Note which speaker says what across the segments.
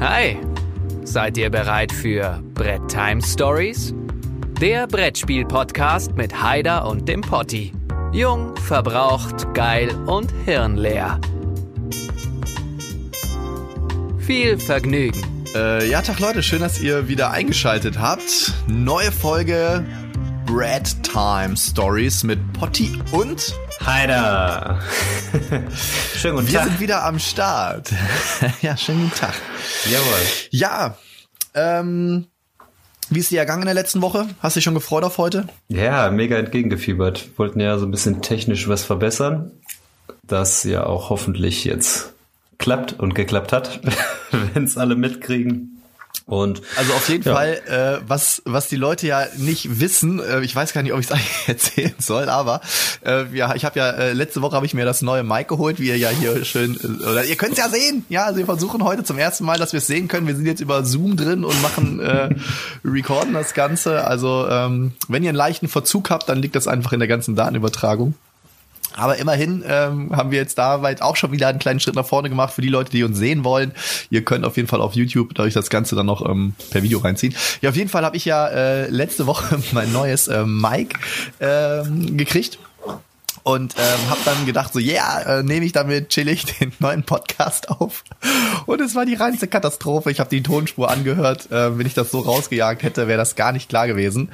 Speaker 1: Hi, seid ihr bereit für Brett Time Stories? Der Brettspiel-Podcast mit Haider und dem Potti. Jung, verbraucht, geil und hirnleer. Viel Vergnügen.
Speaker 2: Äh, ja, Tag Leute, schön, dass ihr wieder eingeschaltet habt. Neue Folge Bread Time Stories mit Potti und
Speaker 3: Heider. schönen guten
Speaker 2: wir
Speaker 3: Tag.
Speaker 2: sind wieder am Start. ja, schönen guten Tag.
Speaker 3: Jawohl.
Speaker 2: Ja, ähm, wie ist dir ergangen in der letzten Woche? Hast du dich schon gefreut auf heute?
Speaker 3: Ja, mega entgegengefiebert. Wollten ja so ein bisschen technisch was verbessern, das ja auch hoffentlich jetzt klappt und geklappt hat, wenn es alle mitkriegen. Und
Speaker 2: Also auf jeden
Speaker 3: Ja.
Speaker 2: Fall, äh, was was die Leute ja nicht wissen, äh, ich weiß gar nicht, ob ich es eigentlich erzählen soll, aber äh, ja, ich habe ja äh, letzte Woche habe ich mir das neue Mic geholt, wie ihr ja hier schön äh, oder ihr könnt es ja sehen. Ja, also wir versuchen heute zum ersten Mal, dass wir es sehen können. Wir sind jetzt über Zoom drin und machen äh, recorden das Ganze. Also ähm, wenn ihr einen leichten Verzug habt, dann liegt das einfach in der ganzen Datenübertragung. Aber immerhin ähm, haben wir jetzt da weit auch schon wieder einen kleinen Schritt nach vorne gemacht für die Leute, die uns sehen wollen. Ihr könnt auf jeden Fall auf YouTube euch das Ganze dann noch ähm, per Video reinziehen. Ja, auf jeden Fall habe ich ja äh, letzte Woche mein neues äh, Mic ähm, gekriegt. Und ähm, habe dann gedacht, so, ja, yeah, äh, nehme ich damit chillig den neuen Podcast auf. Und es war die reinste Katastrophe. Ich habe die Tonspur angehört. Äh, wenn ich das so rausgejagt hätte, wäre das gar nicht klar gewesen.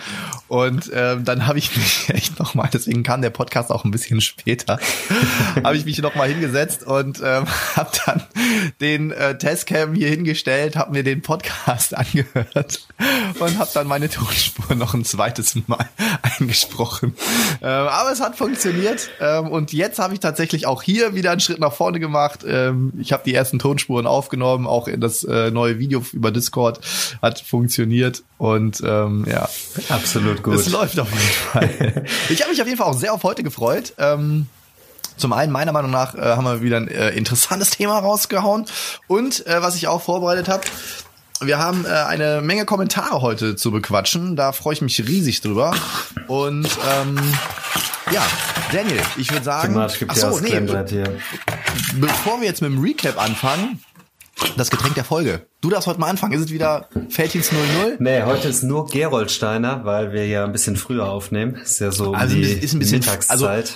Speaker 2: Und ähm, dann habe ich mich echt nochmal, deswegen kam der Podcast auch ein bisschen später, habe ich mich nochmal hingesetzt und ähm, habe dann den äh, Testcam hier hingestellt, habe mir den Podcast angehört und habe dann meine Tonspur noch ein zweites Mal eingesprochen. Ähm, aber es hat funktioniert ähm, und jetzt habe ich tatsächlich auch hier wieder einen Schritt nach vorne gemacht. Ähm, ich habe die ersten Tonspuren aufgenommen, auch in das äh, neue Video über Discord hat funktioniert und ähm, ja,
Speaker 3: absolut gut.
Speaker 2: es läuft auf jeden Fall. Ich habe mich auf jeden Fall auch sehr auf heute gefreut. Ähm, zum einen, meiner Meinung nach, äh, haben wir wieder ein äh, interessantes Thema rausgehauen. Und äh, was ich auch vorbereitet habe, wir haben äh, eine Menge Kommentare heute zu bequatschen. Da freue ich mich riesig drüber. Und ähm, ja, Daniel, ich würde sagen,
Speaker 3: Thematisch gibt
Speaker 2: nee,
Speaker 3: hier.
Speaker 2: bevor wir jetzt mit dem Recap anfangen, das Getränk der Folge. Du darfst heute mal anfangen. Ist es wieder Feldhins 00?
Speaker 3: Nee, heute ist nur Geroldsteiner, weil wir ja ein bisschen früher aufnehmen. Ist ja so
Speaker 2: Also ist ein bisschen-
Speaker 3: Mittagszeit.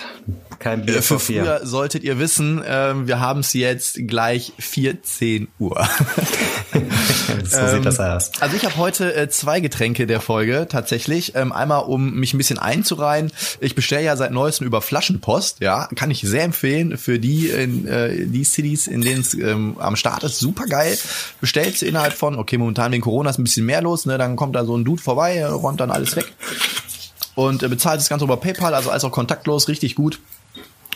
Speaker 3: Kein Bier
Speaker 2: Äh, Für
Speaker 3: vier.
Speaker 2: früher solltet ihr wissen, ähm, wir haben es jetzt gleich 14 Uhr.
Speaker 3: so sieht das aus.
Speaker 2: Also ich habe heute äh, zwei Getränke der Folge tatsächlich. Ähm, einmal, um mich ein bisschen einzureihen. Ich bestelle ja seit neuestem über Flaschenpost. Ja, kann ich sehr empfehlen für die in äh, die Cities, in denen es ähm, am Start ist. Super geil. Bestellst du innerhalb von, okay, momentan wegen Corona ist ein bisschen mehr los. Ne, dann kommt da so ein Dude vorbei, äh, räumt dann alles weg und äh, bezahlt das Ganze über PayPal, also alles auch kontaktlos, richtig gut.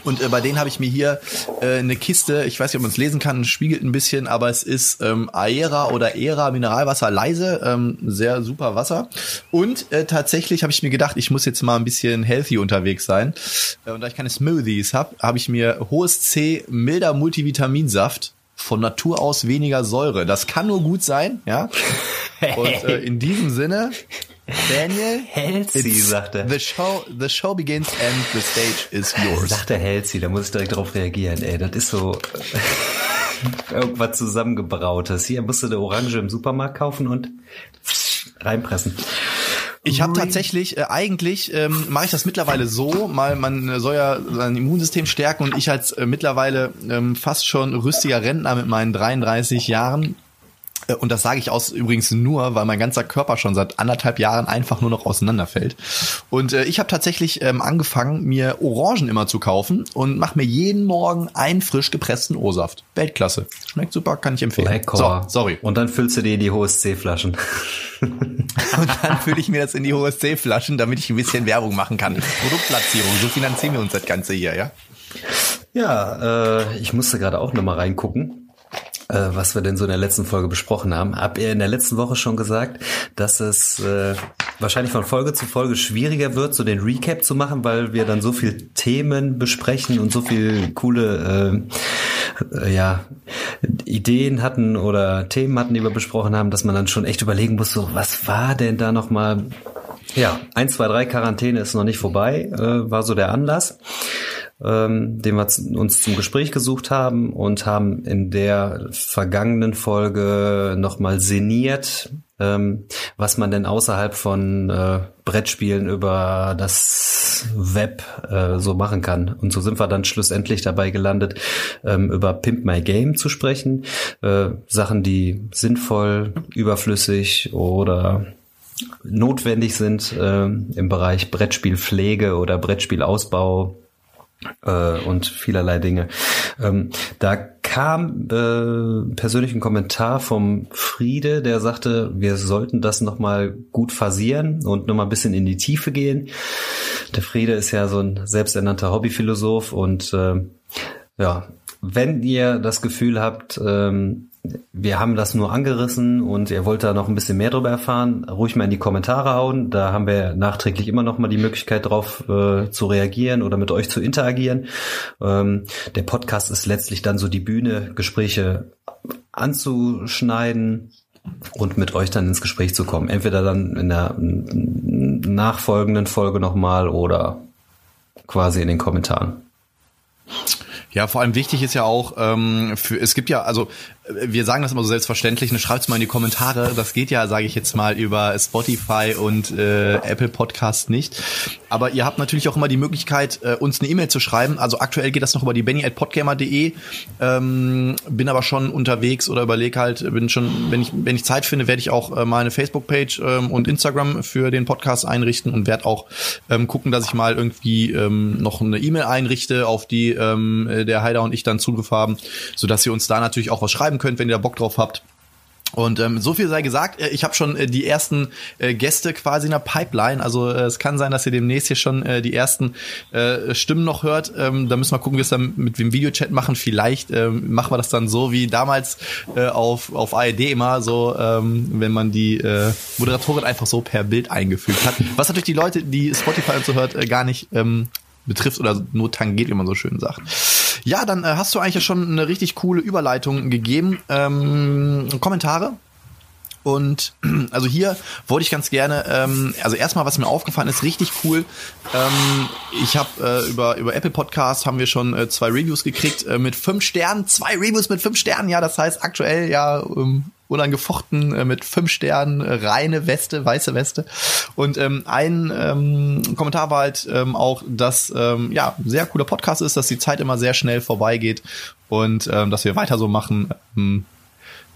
Speaker 2: Und äh, bei denen habe ich mir hier äh, eine Kiste, ich weiß nicht, ob man es lesen kann, spiegelt ein bisschen, aber es ist ähm, Aera oder Era Mineralwasser leise, ähm, sehr super Wasser. Und äh, tatsächlich habe ich mir gedacht, ich muss jetzt mal ein bisschen healthy unterwegs sein. Äh, und da ich keine Smoothies habe, habe ich mir hohes C milder Multivitaminsaft von Natur aus weniger Säure. Das kann nur gut sein, ja. Und äh, in diesem Sinne, Daniel, it's-
Speaker 3: sagt er.
Speaker 2: The show, the show begins and the stage is yours.
Speaker 3: Sagt der Healthy, da muss ich direkt drauf reagieren, ey. Das ist so irgendwas zusammengebrautes. Hier musst du eine Orange im Supermarkt kaufen und reinpressen.
Speaker 2: Ich habe tatsächlich, äh, eigentlich ähm, mache ich das mittlerweile so, mal man äh, soll ja sein Immunsystem stärken und ich als äh, mittlerweile ähm, fast schon rüstiger Rentner mit meinen 33 Jahren und das sage ich aus übrigens nur, weil mein ganzer Körper schon seit anderthalb Jahren einfach nur noch auseinanderfällt. Und äh, ich habe tatsächlich ähm, angefangen, mir Orangen immer zu kaufen und mache mir jeden Morgen einen frisch gepressten O-Saft. Weltklasse. Schmeckt super, kann ich empfehlen.
Speaker 3: Lecker.
Speaker 2: So, sorry.
Speaker 3: Und dann füllst du dir die HSC-Flaschen.
Speaker 2: Und dann fülle ich mir das in die HSC-Flaschen, damit ich ein bisschen Werbung machen kann. Produktplatzierung, so finanzieren wir uns das Ganze hier, ja?
Speaker 3: Ja, äh, ich musste gerade auch nochmal reingucken, äh, was wir denn so in der letzten Folge besprochen haben. Habt ihr in der letzten Woche schon gesagt, dass es äh, wahrscheinlich von Folge zu Folge schwieriger wird, so den Recap zu machen, weil wir dann so viel Themen besprechen und so viel coole äh, äh, ja, Ideen hatten oder Themen hatten, die wir besprochen haben, dass man dann schon echt überlegen muss, so was war denn da nochmal ja, 1, 2, 3 Quarantäne ist noch nicht vorbei, äh, war so der Anlass. ähm, den wir uns zum Gespräch gesucht haben und haben in der vergangenen Folge nochmal sinniert, ähm, was man denn außerhalb von äh, Brettspielen über das Web äh, so machen kann. Und so sind wir dann schlussendlich dabei gelandet, ähm, über Pimp My Game zu sprechen. Äh, Sachen, die sinnvoll, überflüssig oder notwendig sind äh, im Bereich Brettspielpflege oder Brettspielausbau äh, und vielerlei Dinge. Ähm, da kam äh, persönlich ein Kommentar vom Friede, der sagte, wir sollten das nochmal gut phasieren und nochmal ein bisschen in die Tiefe gehen. Der Friede ist ja so ein selbsternannter Hobbyphilosoph und äh, ja, wenn ihr das Gefühl habt, ähm, wir haben das nur angerissen und ihr wollt da noch ein bisschen mehr darüber erfahren, ruhig mal in die Kommentare hauen. Da haben wir nachträglich immer noch mal die Möglichkeit drauf äh, zu reagieren oder mit euch zu interagieren. Ähm, der Podcast ist letztlich dann so die Bühne, Gespräche anzuschneiden und mit euch dann ins Gespräch zu kommen. Entweder dann in der nachfolgenden Folge nochmal oder quasi in den Kommentaren.
Speaker 2: Ja, vor allem wichtig ist ja auch, ähm, für, es gibt ja, also wir sagen das immer so selbstverständlich, ne, schreibt's mal in die Kommentare. Das geht ja, sage ich jetzt mal, über Spotify und äh, Apple Podcast nicht. Aber ihr habt natürlich auch immer die Möglichkeit, äh, uns eine E-Mail zu schreiben. Also aktuell geht das noch über die benny at podgamer.de. Ähm, bin aber schon unterwegs oder überlege halt, bin schon, wenn ich, wenn ich Zeit finde, werde ich auch äh, mal eine Facebook-Page ähm, und Instagram für den Podcast einrichten und werde auch ähm, gucken, dass ich mal irgendwie ähm, noch eine E-Mail einrichte, auf die ähm, der Heider und ich dann Zugriff haben, sodass ihr uns da natürlich auch was schreiben schreiben könnt, wenn ihr da Bock drauf habt. Und ähm, so viel sei gesagt, äh, ich habe schon äh, die ersten äh, Gäste quasi in der Pipeline. Also äh, es kann sein, dass ihr demnächst hier schon äh, die ersten äh, Stimmen noch hört. Ähm, da müssen wir gucken, wie wir es dann mit dem Videochat machen. Vielleicht ähm, machen wir das dann so wie damals äh, auf, auf ARD immer, so ähm, wenn man die äh, Moderatorin einfach so per Bild eingefügt hat. Was natürlich die Leute, die Spotify und so hört, äh, gar nicht ähm, betrifft oder nur tangiert, wie man so schön sagt. Ja, dann äh, hast du eigentlich schon eine richtig coole Überleitung gegeben. Ähm, Kommentare? Und also hier wollte ich ganz gerne, ähm, also erstmal, was mir aufgefallen ist, richtig cool. Ähm, ich habe äh, über über Apple Podcast haben wir schon äh, zwei Reviews gekriegt äh, mit fünf Sternen, zwei Reviews mit fünf Sternen. Ja, das heißt aktuell ja ähm, unangefochten äh, mit fünf Sternen, äh, reine Weste, weiße Weste. Und ähm, ein ähm, Kommentar war halt ähm, auch, dass ähm, ja sehr cooler Podcast ist, dass die Zeit immer sehr schnell vorbeigeht und ähm, dass wir weiter so machen. Ähm,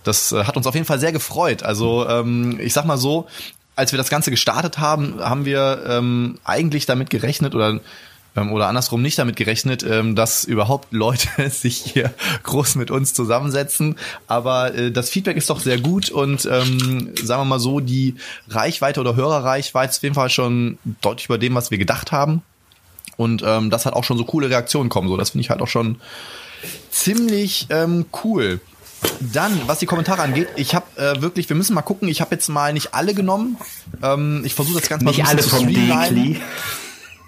Speaker 2: das äh, hat uns auf jeden Fall sehr gefreut. Also ähm, ich sag mal so, als wir das Ganze gestartet haben, haben wir ähm, eigentlich damit gerechnet oder ähm, oder andersrum nicht damit gerechnet, ähm, dass überhaupt Leute sich hier groß mit uns zusammensetzen. Aber äh, das Feedback ist doch sehr gut und ähm, sagen wir mal so, die Reichweite oder Hörerreichweite ist auf jeden Fall schon deutlich über dem, was wir gedacht haben. Und ähm, das hat auch schon so coole Reaktionen kommen. So, das finde ich halt auch schon ziemlich ähm, cool. Dann, was die Kommentare angeht, ich habe äh, wirklich, wir müssen mal gucken. Ich habe jetzt mal nicht alle genommen. Ähm, ich versuche das Ganze
Speaker 3: nicht
Speaker 2: mal
Speaker 3: so ein bisschen alle vom Dekli.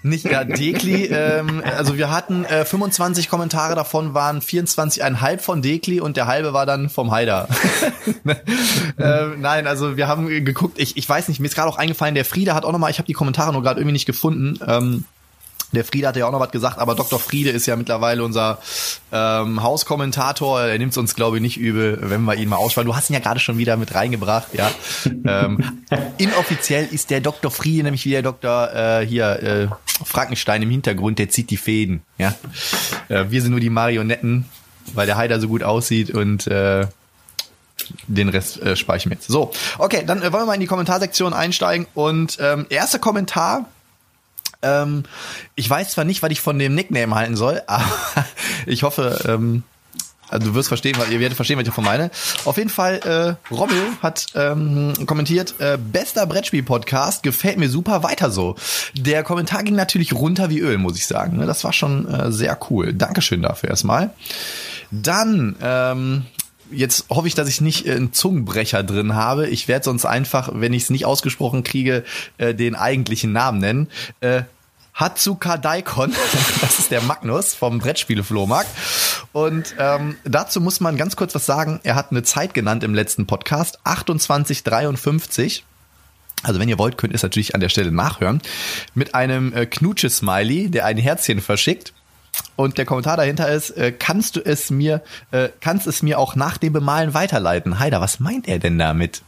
Speaker 2: Nicht ja, Dekli. ähm, also wir hatten äh, 25 Kommentare, davon waren 24,5 von Dekli und der halbe war dann vom Haider. äh, nein, also wir haben geguckt. Ich, ich weiß nicht, mir ist gerade auch eingefallen, der Friede hat auch nochmal, ich habe die Kommentare nur gerade irgendwie nicht gefunden. Ähm, der Friede hat ja auch noch was gesagt, aber Dr. Friede ist ja mittlerweile unser ähm, Hauskommentator. Er nimmt es uns, glaube ich, nicht übel, wenn wir ihn mal ausschwallen. Du hast ihn ja gerade schon wieder mit reingebracht, ja. ähm, inoffiziell ist der Dr. Friede nämlich wie der Dr. Äh, hier äh, Frankenstein im Hintergrund, der zieht die Fäden, ja. Äh, wir sind nur die Marionetten, weil der Heider so gut aussieht und äh, den Rest äh, speichern wir jetzt. So, okay, dann äh, wollen wir mal in die Kommentarsektion einsteigen und ähm, erster Kommentar ähm, ich weiß zwar nicht, was ich von dem Nickname halten soll, aber ich hoffe, ähm, also du wirst verstehen, ihr werdet verstehen, was ich davon meine. Auf jeden Fall, äh, Rommel hat ähm, kommentiert, äh, bester Brettspiel-Podcast, gefällt mir super, weiter so. Der Kommentar ging natürlich runter wie Öl, muss ich sagen. Ne? Das war schon äh, sehr cool. Dankeschön dafür erstmal. Dann ähm, jetzt hoffe ich, dass ich nicht äh, einen Zungenbrecher drin habe. Ich werde sonst einfach, wenn ich es nicht ausgesprochen kriege, äh, den eigentlichen Namen nennen. Äh, Hatsuka Daikon, das ist der Magnus vom Brettspiele-Flohmarkt. Und ähm, dazu muss man ganz kurz was sagen. Er hat eine Zeit genannt im letzten Podcast, 2853. Also wenn ihr wollt, könnt ihr es natürlich an der Stelle nachhören. Mit einem äh, Knutsche-Smiley, der ein Herzchen verschickt. Und der Kommentar dahinter ist, äh, kannst du es mir, äh, kannst es mir auch nach dem Bemalen weiterleiten? Heider, was meint er denn damit?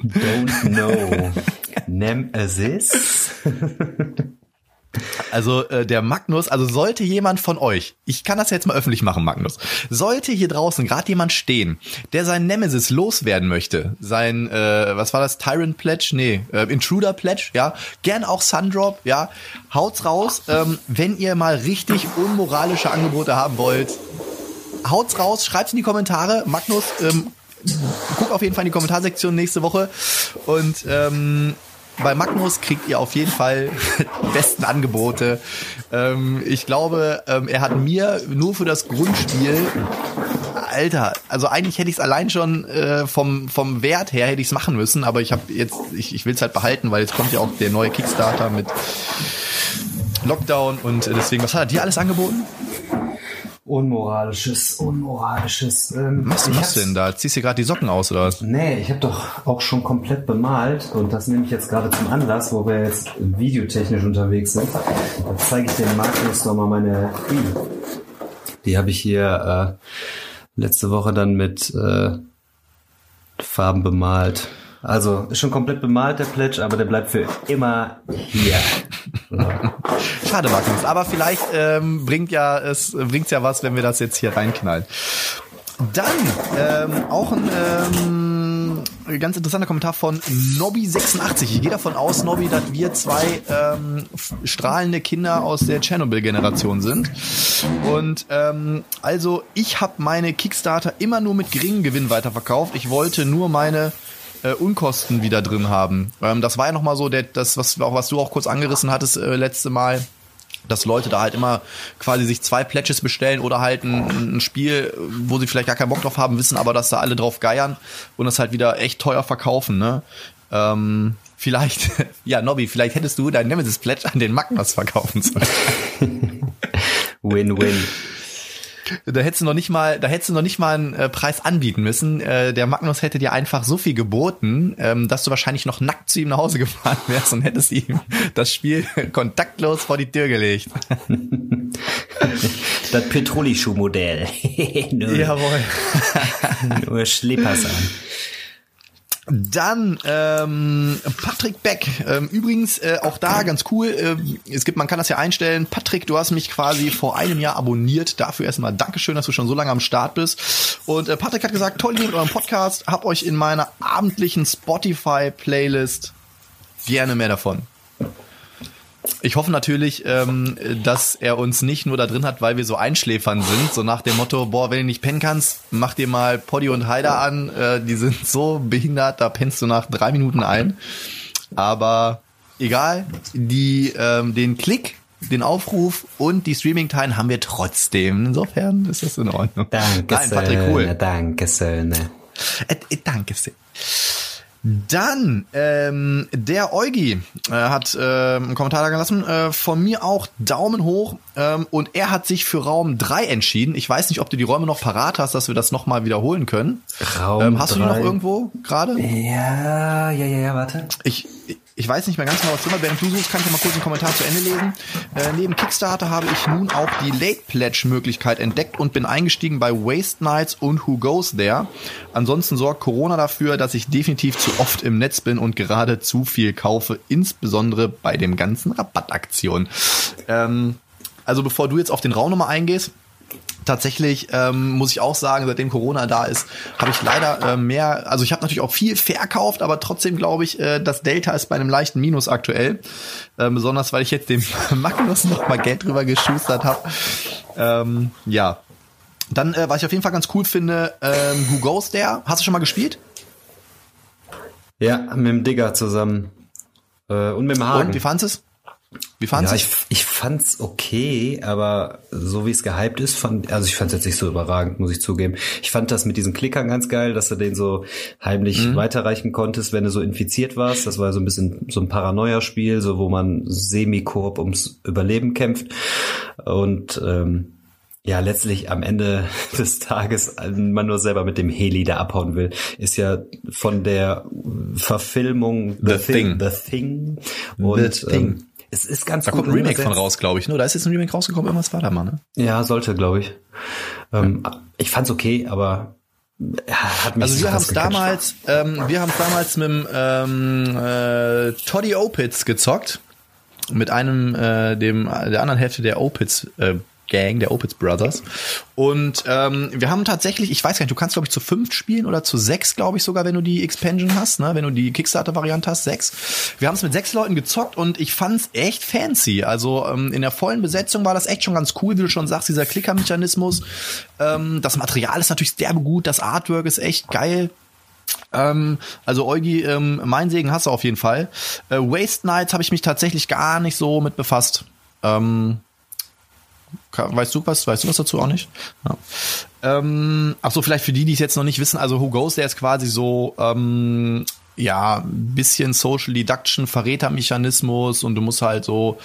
Speaker 3: Don't know. Nemesis?
Speaker 2: Also äh, der Magnus, also sollte jemand von euch, ich kann das jetzt mal öffentlich machen, Magnus, sollte hier draußen gerade jemand stehen, der sein Nemesis loswerden möchte, sein, äh, was war das, Tyrant Pledge? Nee, äh, Intruder Pledge, ja, gern auch Sundrop, ja, haut's raus, ähm, wenn ihr mal richtig unmoralische Angebote haben wollt, haut's raus, schreibt's in die Kommentare, Magnus, ähm, guck auf jeden Fall in die Kommentarsektion nächste Woche. Und ähm, bei Magnus kriegt ihr auf jeden Fall die besten Angebote. Ähm, ich glaube, ähm, er hat mir nur für das Grundspiel, Alter, also eigentlich hätte ich es allein schon äh, vom vom Wert her hätte ich es machen müssen, aber ich habe jetzt, ich, ich will es halt behalten, weil jetzt kommt ja auch der neue Kickstarter mit Lockdown und deswegen, was hat er dir alles angeboten?
Speaker 3: Unmoralisches, unmoralisches. Ähm,
Speaker 2: Was machst du denn da? Ziehst du gerade die Socken aus oder was?
Speaker 3: Nee, ich habe doch auch schon komplett bemalt und das nehme ich jetzt gerade zum Anlass, wo wir jetzt videotechnisch unterwegs sind. Da zeige ich dem Markus noch mal meine. Die habe ich hier äh, letzte Woche dann mit äh, Farben bemalt. Also ist schon komplett bemalt der Pledge, aber der bleibt für immer hier.
Speaker 2: Schade, Magnus. Aber vielleicht ähm, bringt ja es bringt's ja was, wenn wir das jetzt hier reinknallen. Dann ähm, auch ein ähm, ganz interessanter Kommentar von Nobby86. Ich gehe davon aus, Nobby, dass wir zwei ähm, strahlende Kinder aus der Tschernobyl-Generation sind. Und ähm, also ich habe meine Kickstarter immer nur mit geringem Gewinn weiterverkauft. Ich wollte nur meine äh, Unkosten wieder drin haben. Ähm, das war ja noch mal so, der, das was was du auch kurz angerissen hattest äh, letzte Mal dass Leute da halt immer quasi sich zwei Pledges bestellen oder halt ein, ein Spiel, wo sie vielleicht gar keinen Bock drauf haben, wissen aber, dass da alle drauf geiern und das halt wieder echt teuer verkaufen, ne? Ähm, vielleicht, ja, Nobby, vielleicht hättest du dein Nemesis Pledge an den Magnus verkaufen sollen.
Speaker 3: Win-win.
Speaker 2: Da hättest du noch nicht mal, da hättest du noch nicht mal einen äh, Preis anbieten müssen. Äh, der Magnus hätte dir einfach so viel geboten, ähm, dass du wahrscheinlich noch nackt zu ihm nach Hause gefahren wärst und hättest ihm das Spiel kontaktlos vor die Tür gelegt.
Speaker 3: Das Petroli-Schuhmodell.
Speaker 2: Jawohl.
Speaker 3: nur Schlippers an.
Speaker 2: Dann ähm, Patrick Beck. Ähm, übrigens äh, auch da ganz cool. Äh, es gibt, man kann das ja einstellen. Patrick, du hast mich quasi vor einem Jahr abonniert. Dafür erstmal Dankeschön, dass du schon so lange am Start bist. Und äh, Patrick hat gesagt, toll mit eurem Podcast. Hab euch in meiner abendlichen Spotify-Playlist gerne mehr davon. Ich hoffe natürlich, ähm, dass er uns nicht nur da drin hat, weil wir so Einschläfern sind, so nach dem Motto, boah, wenn du nicht pennen kannst, mach dir mal Poddy und Heider an, äh, die sind so behindert, da pennst du nach drei Minuten ein. Aber egal, die, ähm, den Klick, den Aufruf und die Streaming-Time haben wir trotzdem. Insofern ist das in Ordnung.
Speaker 3: Danke,
Speaker 2: Nein, Patrick, cool.
Speaker 3: Danke, Söhne.
Speaker 2: Äh, äh, danke sehr. Dann, ähm, der Eugi äh, hat äh, einen Kommentar da gelassen. Äh, von mir auch Daumen hoch. Ähm, und er hat sich für Raum 3 entschieden. Ich weiß nicht, ob du die Räume noch parat hast, dass wir das nochmal wiederholen können.
Speaker 3: Raum
Speaker 2: ähm, hast du die noch irgendwo gerade?
Speaker 3: Ja, ja, ja, ja, warte.
Speaker 2: Ich, ich weiß nicht mehr ganz genau, was drin war. Während du suchst, kann ich mal kurz einen Kommentar zu Ende lesen. Äh, neben Kickstarter habe ich nun auch die Late Pledge Möglichkeit entdeckt und bin eingestiegen bei Waste Nights und Who Goes There. Ansonsten sorgt Corona dafür, dass ich definitiv zu oft im Netz bin und gerade zu viel kaufe, insbesondere bei dem ganzen Rabattaktionen. Ähm, also bevor du jetzt auf den Raum nochmal eingehst, tatsächlich ähm, muss ich auch sagen, seitdem Corona da ist, habe ich leider äh, mehr, also ich habe natürlich auch viel verkauft, aber trotzdem glaube ich, äh, das Delta ist bei einem leichten Minus aktuell. Ähm, besonders weil ich jetzt dem Magnus noch mal Geld drüber geschustert habe. Ähm, ja. Dann, äh, was ich auf jeden Fall ganz cool finde, ähm, Who Goes There? Hast du schon mal gespielt?
Speaker 3: Ja, mit dem Digger zusammen. Äh, und mit dem Hagen.
Speaker 2: Und wie fandest es? Wie fandest
Speaker 3: ja, ich, ich fand's okay, aber so wie es gehypt ist, fand, also ich fand's jetzt nicht so überragend, muss ich zugeben. Ich fand das mit diesen Klickern ganz geil, dass du den so heimlich
Speaker 2: Mhm.
Speaker 3: weiterreichen konntest, wenn du so infiziert warst. Das war so ein bisschen so ein Paranoia-Spiel, so wo man semi-koop ums Überleben kämpft. Und ähm, ja, letztlich am Ende des Tages man nur selber mit dem Heli da abhauen will, ist ja von der Verfilmung
Speaker 2: The Thing.
Speaker 3: The Thing und
Speaker 2: The Thing.
Speaker 3: Ähm, Es ist ganz
Speaker 2: Da
Speaker 3: gut
Speaker 2: kommt ein Remake von raus, glaube ich. Ne? Da ist jetzt ein Remake rausgekommen, irgendwas war da mal, ne?
Speaker 3: Ja, sollte, glaube ich. Ähm, ich fand's okay, aber ja, hat mich
Speaker 2: Also wir haben damals, ähm, wir haben damals mit dem ähm, äh, Toddy Opitz gezockt. Mit einem, äh, dem, der anderen Hälfte der Opitz äh, Gang, der Opitz Brothers. Und ähm, wir haben tatsächlich, ich weiß gar nicht, du kannst, glaube ich, zu fünf spielen oder zu sechs, glaube ich, sogar, wenn du die Expansion hast, ne? wenn du die Kickstarter-Variante hast, sechs. Wir haben es mit sechs Leuten gezockt und ich fand's echt fancy. Also ähm, in der vollen Besetzung war das echt schon ganz cool, wie du schon sagst, dieser Klicker-Mechanismus. Ähm, das Material ist natürlich derbe gut, das Artwork ist echt geil. Ähm, also Eugi, ähm, mein Segen hast du auf jeden Fall. Äh, Waste Nights habe ich mich tatsächlich gar nicht so mit befasst. Ähm, weißt du was? Weißt du was dazu auch nicht? Ja. Ähm, ach so, vielleicht für die, die es jetzt noch nicht wissen. Also Who Goes, der ist quasi so ähm, ja ein bisschen Social Deduction, Verrätermechanismus und du musst halt so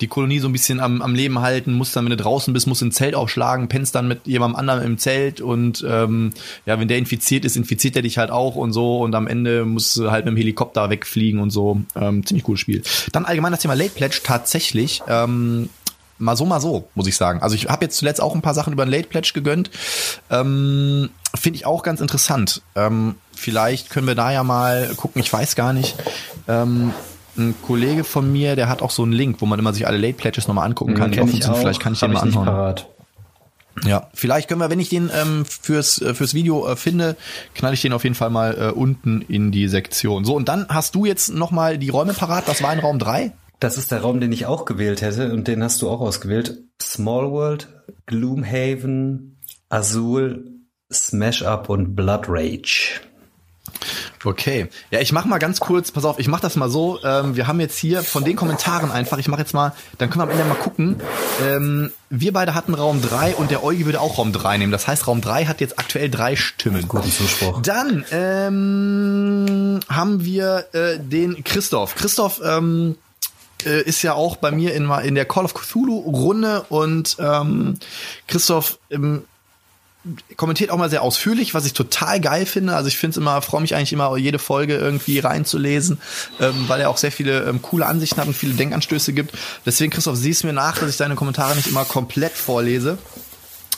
Speaker 2: die Kolonie so ein bisschen am, am Leben halten. Musst dann, wenn du draußen bist, musst ein Zelt aufschlagen, pennst dann mit jemandem anderen im Zelt und ähm, ja, wenn der infiziert ist, infiziert er dich halt auch und so und am Ende musst du halt mit dem Helikopter wegfliegen und so. Ähm, ziemlich cooles Spiel. Dann allgemein das Thema Late Pledge tatsächlich. Ähm, mal so, mal so, muss ich sagen. Also ich habe jetzt zuletzt auch ein paar Sachen über den Late Pledge gegönnt. Ähm, Finde ich auch ganz interessant. Ähm, vielleicht können wir da ja mal gucken, ich weiß gar nicht. Ähm, ein Kollege von mir, der hat auch so einen Link, wo man immer sich alle Late Pledges nochmal angucken kann. die offen sind. Vielleicht kann ich den mal anhauen.
Speaker 3: parat.
Speaker 2: Ja, vielleicht können wir, wenn ich den ähm, fürs, äh, fürs Video äh, finde, knall ich den auf jeden Fall mal äh, unten in die Sektion. So, und dann hast du jetzt nochmal die Räume parat. Was war in Raum drei?
Speaker 3: Das ist der Raum, den ich auch gewählt hätte und den hast du auch ausgewählt. Small World, Gloomhaven, Azul, Smash Up und Blood Rage.
Speaker 2: Okay. Ja, ich mach mal ganz kurz, pass auf, ich mach das mal so. Ähm, wir haben jetzt hier von den Kommentaren einfach, ich mach jetzt mal, dann können wir am Ende mal gucken. Ähm, wir beide hatten Raum drei und der Eugi würde auch Raum drei nehmen. Das heißt, Raum drei hat jetzt aktuell drei Stimmen.
Speaker 3: Guten Zuspruch.
Speaker 2: Dann ähm, haben wir äh, den Christoph. Christoph ähm, äh, ist ja auch bei mir in, in der Call of Cthulhu-Runde und ähm, Christoph ähm, kommentiert auch mal sehr ausführlich, was ich total geil finde. Also ich finde es immer, freue mich eigentlich immer, jede Folge irgendwie reinzulesen, ähm, weil er auch sehr viele ähm, coole Ansichten hat und viele Denkanstöße gibt. Deswegen, Christoph, siehst mir nach, dass ich deine Kommentare nicht immer komplett vorlese.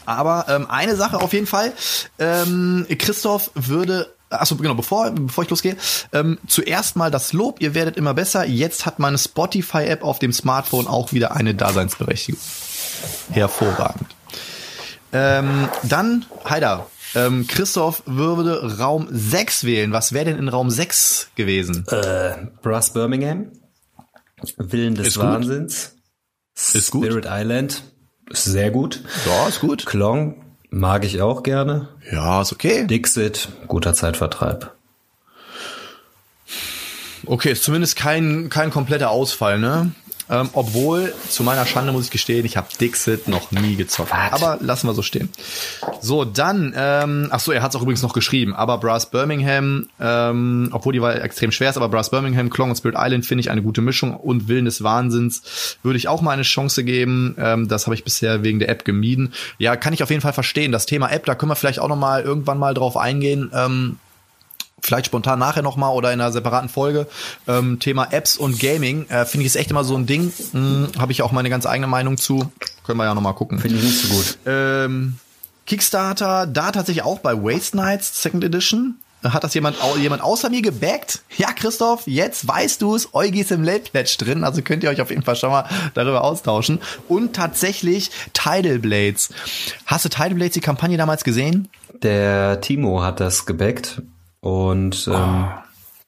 Speaker 2: Aber ähm, eine Sache auf jeden Fall. Ähm, Christoph würde Achso, genau, bevor, bevor ich losgehe, ähm, zuerst mal das Lob, ihr werdet immer besser. Jetzt hat meine Spotify-App auf dem Smartphone auch wieder eine Daseinsberechtigung. Hervorragend. Ähm, dann, Heider, ähm, Christoph würde Raum 6 wählen. Was wäre denn in Raum 6 gewesen?
Speaker 3: Äh, Brass Birmingham, Willen des
Speaker 2: Ist gut.
Speaker 3: Wahnsinns,
Speaker 2: Ist gut.
Speaker 3: Spirit Island, ist sehr gut.
Speaker 2: Ja, ist gut.
Speaker 3: Klong mag ich auch gerne.
Speaker 2: Ja, ist okay.
Speaker 3: Dixit, guter Zeitvertreib.
Speaker 2: Okay, ist zumindest kein, kein kompletter Ausfall, ne? Ähm, obwohl, zu meiner Schande muss ich gestehen, ich habe Dixit noch nie gezockt.
Speaker 3: Was?
Speaker 2: Aber lassen wir so stehen. So, dann, ähm, ach so, er hat es auch übrigens noch geschrieben, aber Brass Birmingham, ähm, obwohl die Wahl extrem schwer ist, aber Brass Birmingham, Klong und Spirit Island finde ich eine gute Mischung und Willen des Wahnsinns würde ich auch mal eine Chance geben. Ähm, das habe ich bisher wegen der App gemieden. Ja, kann ich auf jeden Fall verstehen. Das Thema App, da können wir vielleicht auch noch mal irgendwann mal drauf eingehen. Ähm, vielleicht spontan nachher nochmal oder in einer separaten Folge. Ähm, Thema Apps und Gaming, äh, finde ich ist echt immer so ein Ding. Hm, Habe ich auch meine ganz eigene Meinung zu. Können wir ja nochmal gucken.
Speaker 3: Finde ich nicht so gut.
Speaker 2: Ähm, Kickstarter, da tatsächlich auch bei Waste Nights Second Edition. Hat das jemand, jemand außer mir gebackt? Ja, Christoph, jetzt weißt du es. Eugi ist im Late Pledge drin, also könnt ihr euch auf jeden Fall schon mal darüber austauschen. Und tatsächlich Tidal Blades. Hast du Tidal Blades die Kampagne damals gesehen?
Speaker 3: Der Timo hat das gebackt und ähm,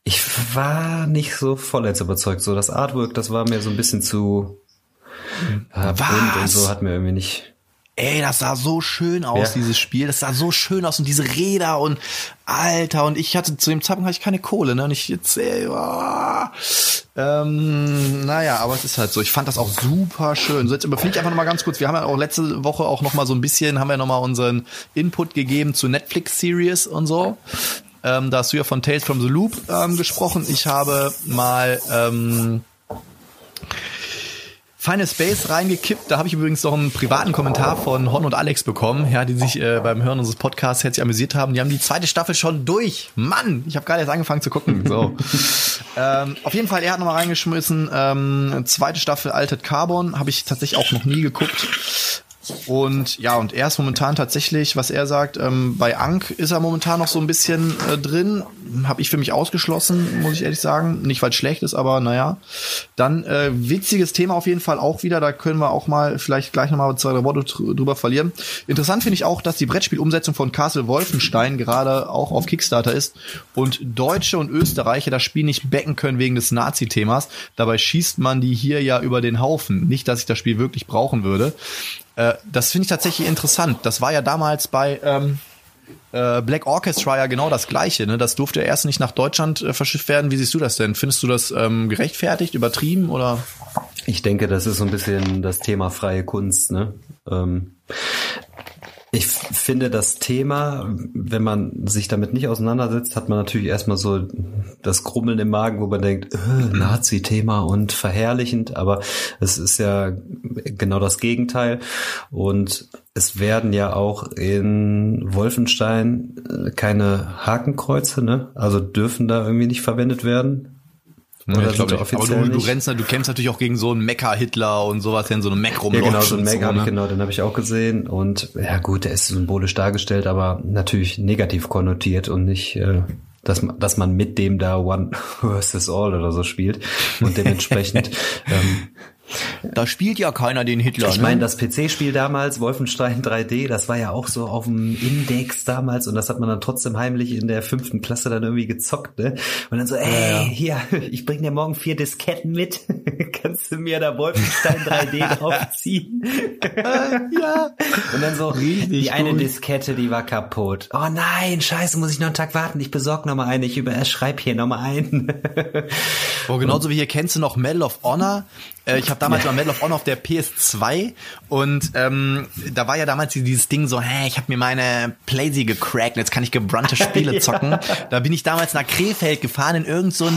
Speaker 3: ich war nicht so vollends überzeugt. So das Artwork, das war mir so ein bisschen zu äh, bunt und so hat mir irgendwie nicht.
Speaker 2: Ey, das sah so schön aus,
Speaker 3: Ja.
Speaker 2: dieses Spiel. Das sah so schön aus und diese Räder und Alter. Und ich hatte zu dem Zeitpunkt hatte ich keine Kohle, ne? Und ich jetzt, ey, oh, ähm, naja, aber es ist halt so. Ich fand das auch super schön. So, jetzt überfliege ich einfach noch mal ganz kurz. Wir haben ja auch letzte Woche auch noch mal so ein bisschen, haben wir noch mal unseren Input gegeben zu Netflix-Series und so. Ähm, da hast du ja von Tales from the Loop ähm, gesprochen. Ich habe mal ähm, Final Space reingekippt. Da habe ich übrigens noch einen privaten Kommentar von Hon und Alex bekommen, ja, die sich äh, beim Hören unseres Podcasts herzlich amüsiert haben. Die haben die zweite Staffel schon durch. Mann, ich habe gerade jetzt angefangen zu gucken. So. ähm, auf jeden Fall, er hat nochmal reingeschmissen. Ähm, zweite Staffel Altered Carbon habe ich tatsächlich auch noch nie geguckt. Und ja, und er ist momentan tatsächlich, was er sagt, ähm, bei Ank ist er momentan noch so ein bisschen äh, drin. Habe ich für mich ausgeschlossen, muss ich ehrlich sagen. Nicht, weil es schlecht ist, aber naja. Dann äh, witziges Thema auf jeden Fall auch wieder. Da können wir auch mal vielleicht gleich nochmal zwei, drei Worte drüber verlieren. Interessant finde ich auch, dass die Brettspielumsetzung von Castle Wolfenstein gerade auch auf Kickstarter ist und Deutsche und Österreicher das Spiel nicht becken können wegen des Nazi-Themas. Dabei schießt man die hier ja über den Haufen. Nicht, dass ich das Spiel wirklich brauchen würde. Äh, das finde ich tatsächlich interessant. Das war ja damals bei ähm, äh, Black Orchestra ja genau das Gleiche. Ne? Das durfte erst nicht nach Deutschland äh, verschifft werden. Wie siehst du das denn? Findest du das ähm, gerechtfertigt, übertrieben oder?
Speaker 3: Ich denke, das ist so ein bisschen das Thema freie Kunst. Ne? Ähm, ich finde das Thema, wenn man sich damit nicht auseinandersetzt, hat man natürlich erstmal so das Grummeln im Magen, wo man denkt, äh, Nazi-Thema und verherrlichend, aber es ist ja genau das Gegenteil. Und es werden ja auch in Wolfenstein äh, keine Hakenkreuze, ne? Also dürfen da irgendwie nicht verwendet werden.
Speaker 2: Ja, ich glaube, aber du, du rennst, du kämpfst natürlich auch gegen so einen Mecha-Hitler und sowas, der in so einem Mech rumläuft.
Speaker 3: Ja, genau, so ein Mech so, habe ne? ich, genau, den habe ich auch gesehen. Und ja gut, der ist symbolisch dargestellt, aber natürlich negativ konnotiert und nicht, äh, dass man, dass man mit dem da One versus All oder so spielt. Und dementsprechend ähm,
Speaker 2: da spielt ja keiner den Hitler.
Speaker 3: Ich ne? meine, das PC-Spiel damals, Wolfenstein 3D, das war ja auch so auf dem Index damals und das hat man dann trotzdem heimlich in der fünften Klasse dann irgendwie gezockt, ne? Und dann so, ey, ja, hier, ich bring dir morgen vier Disketten mit. Kannst du mir da Wolfenstein 3D draufziehen? ja. Und dann so, Richtig die gut. eine Diskette, die war kaputt. Oh nein, scheiße, muss ich noch einen Tag warten. Ich besorg noch mal eine. Ich über, schreib hier noch mal ein.
Speaker 2: oh, genauso wie hier kennst du noch Medal of Honor. Äh, ich habe damals ja. mal Medal of Honor auf der PS2 und ähm, da war ja damals dieses Ding so, hä, ich habe mir meine Playsee gecrackt, jetzt kann ich gebrannte Spiele zocken. ja. Da bin ich damals nach Krefeld gefahren in irgend so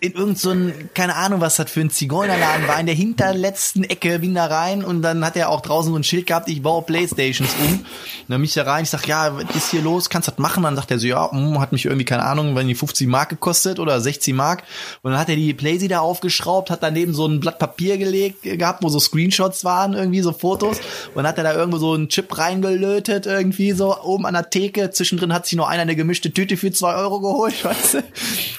Speaker 2: in irgend so ein, keine Ahnung, was das für ein Zigeunerladen war, in der hinterletzten Ecke, bin da rein und dann hat er auch draußen so ein Schild gehabt, ich baue Playstations um. Und dann bin ich da rein, ich sag, ja, was ist hier los, kannst das machen? Dann sagt er so, ja, mh, hat mich irgendwie, keine Ahnung, wenn die 50 Mark gekostet oder 60 Mark. Und dann hat er die Playsee da aufgeschraubt, hat daneben so ein Blatt Papier gelegt gehabt, wo so Screenshots waren, irgendwie so Fotos. Und dann hat er da irgendwo so einen Chip reingelötet, irgendwie so oben an der Theke. Zwischendrin hat sich nur einer eine gemischte Tüte für zwei Euro geholt, weißt du?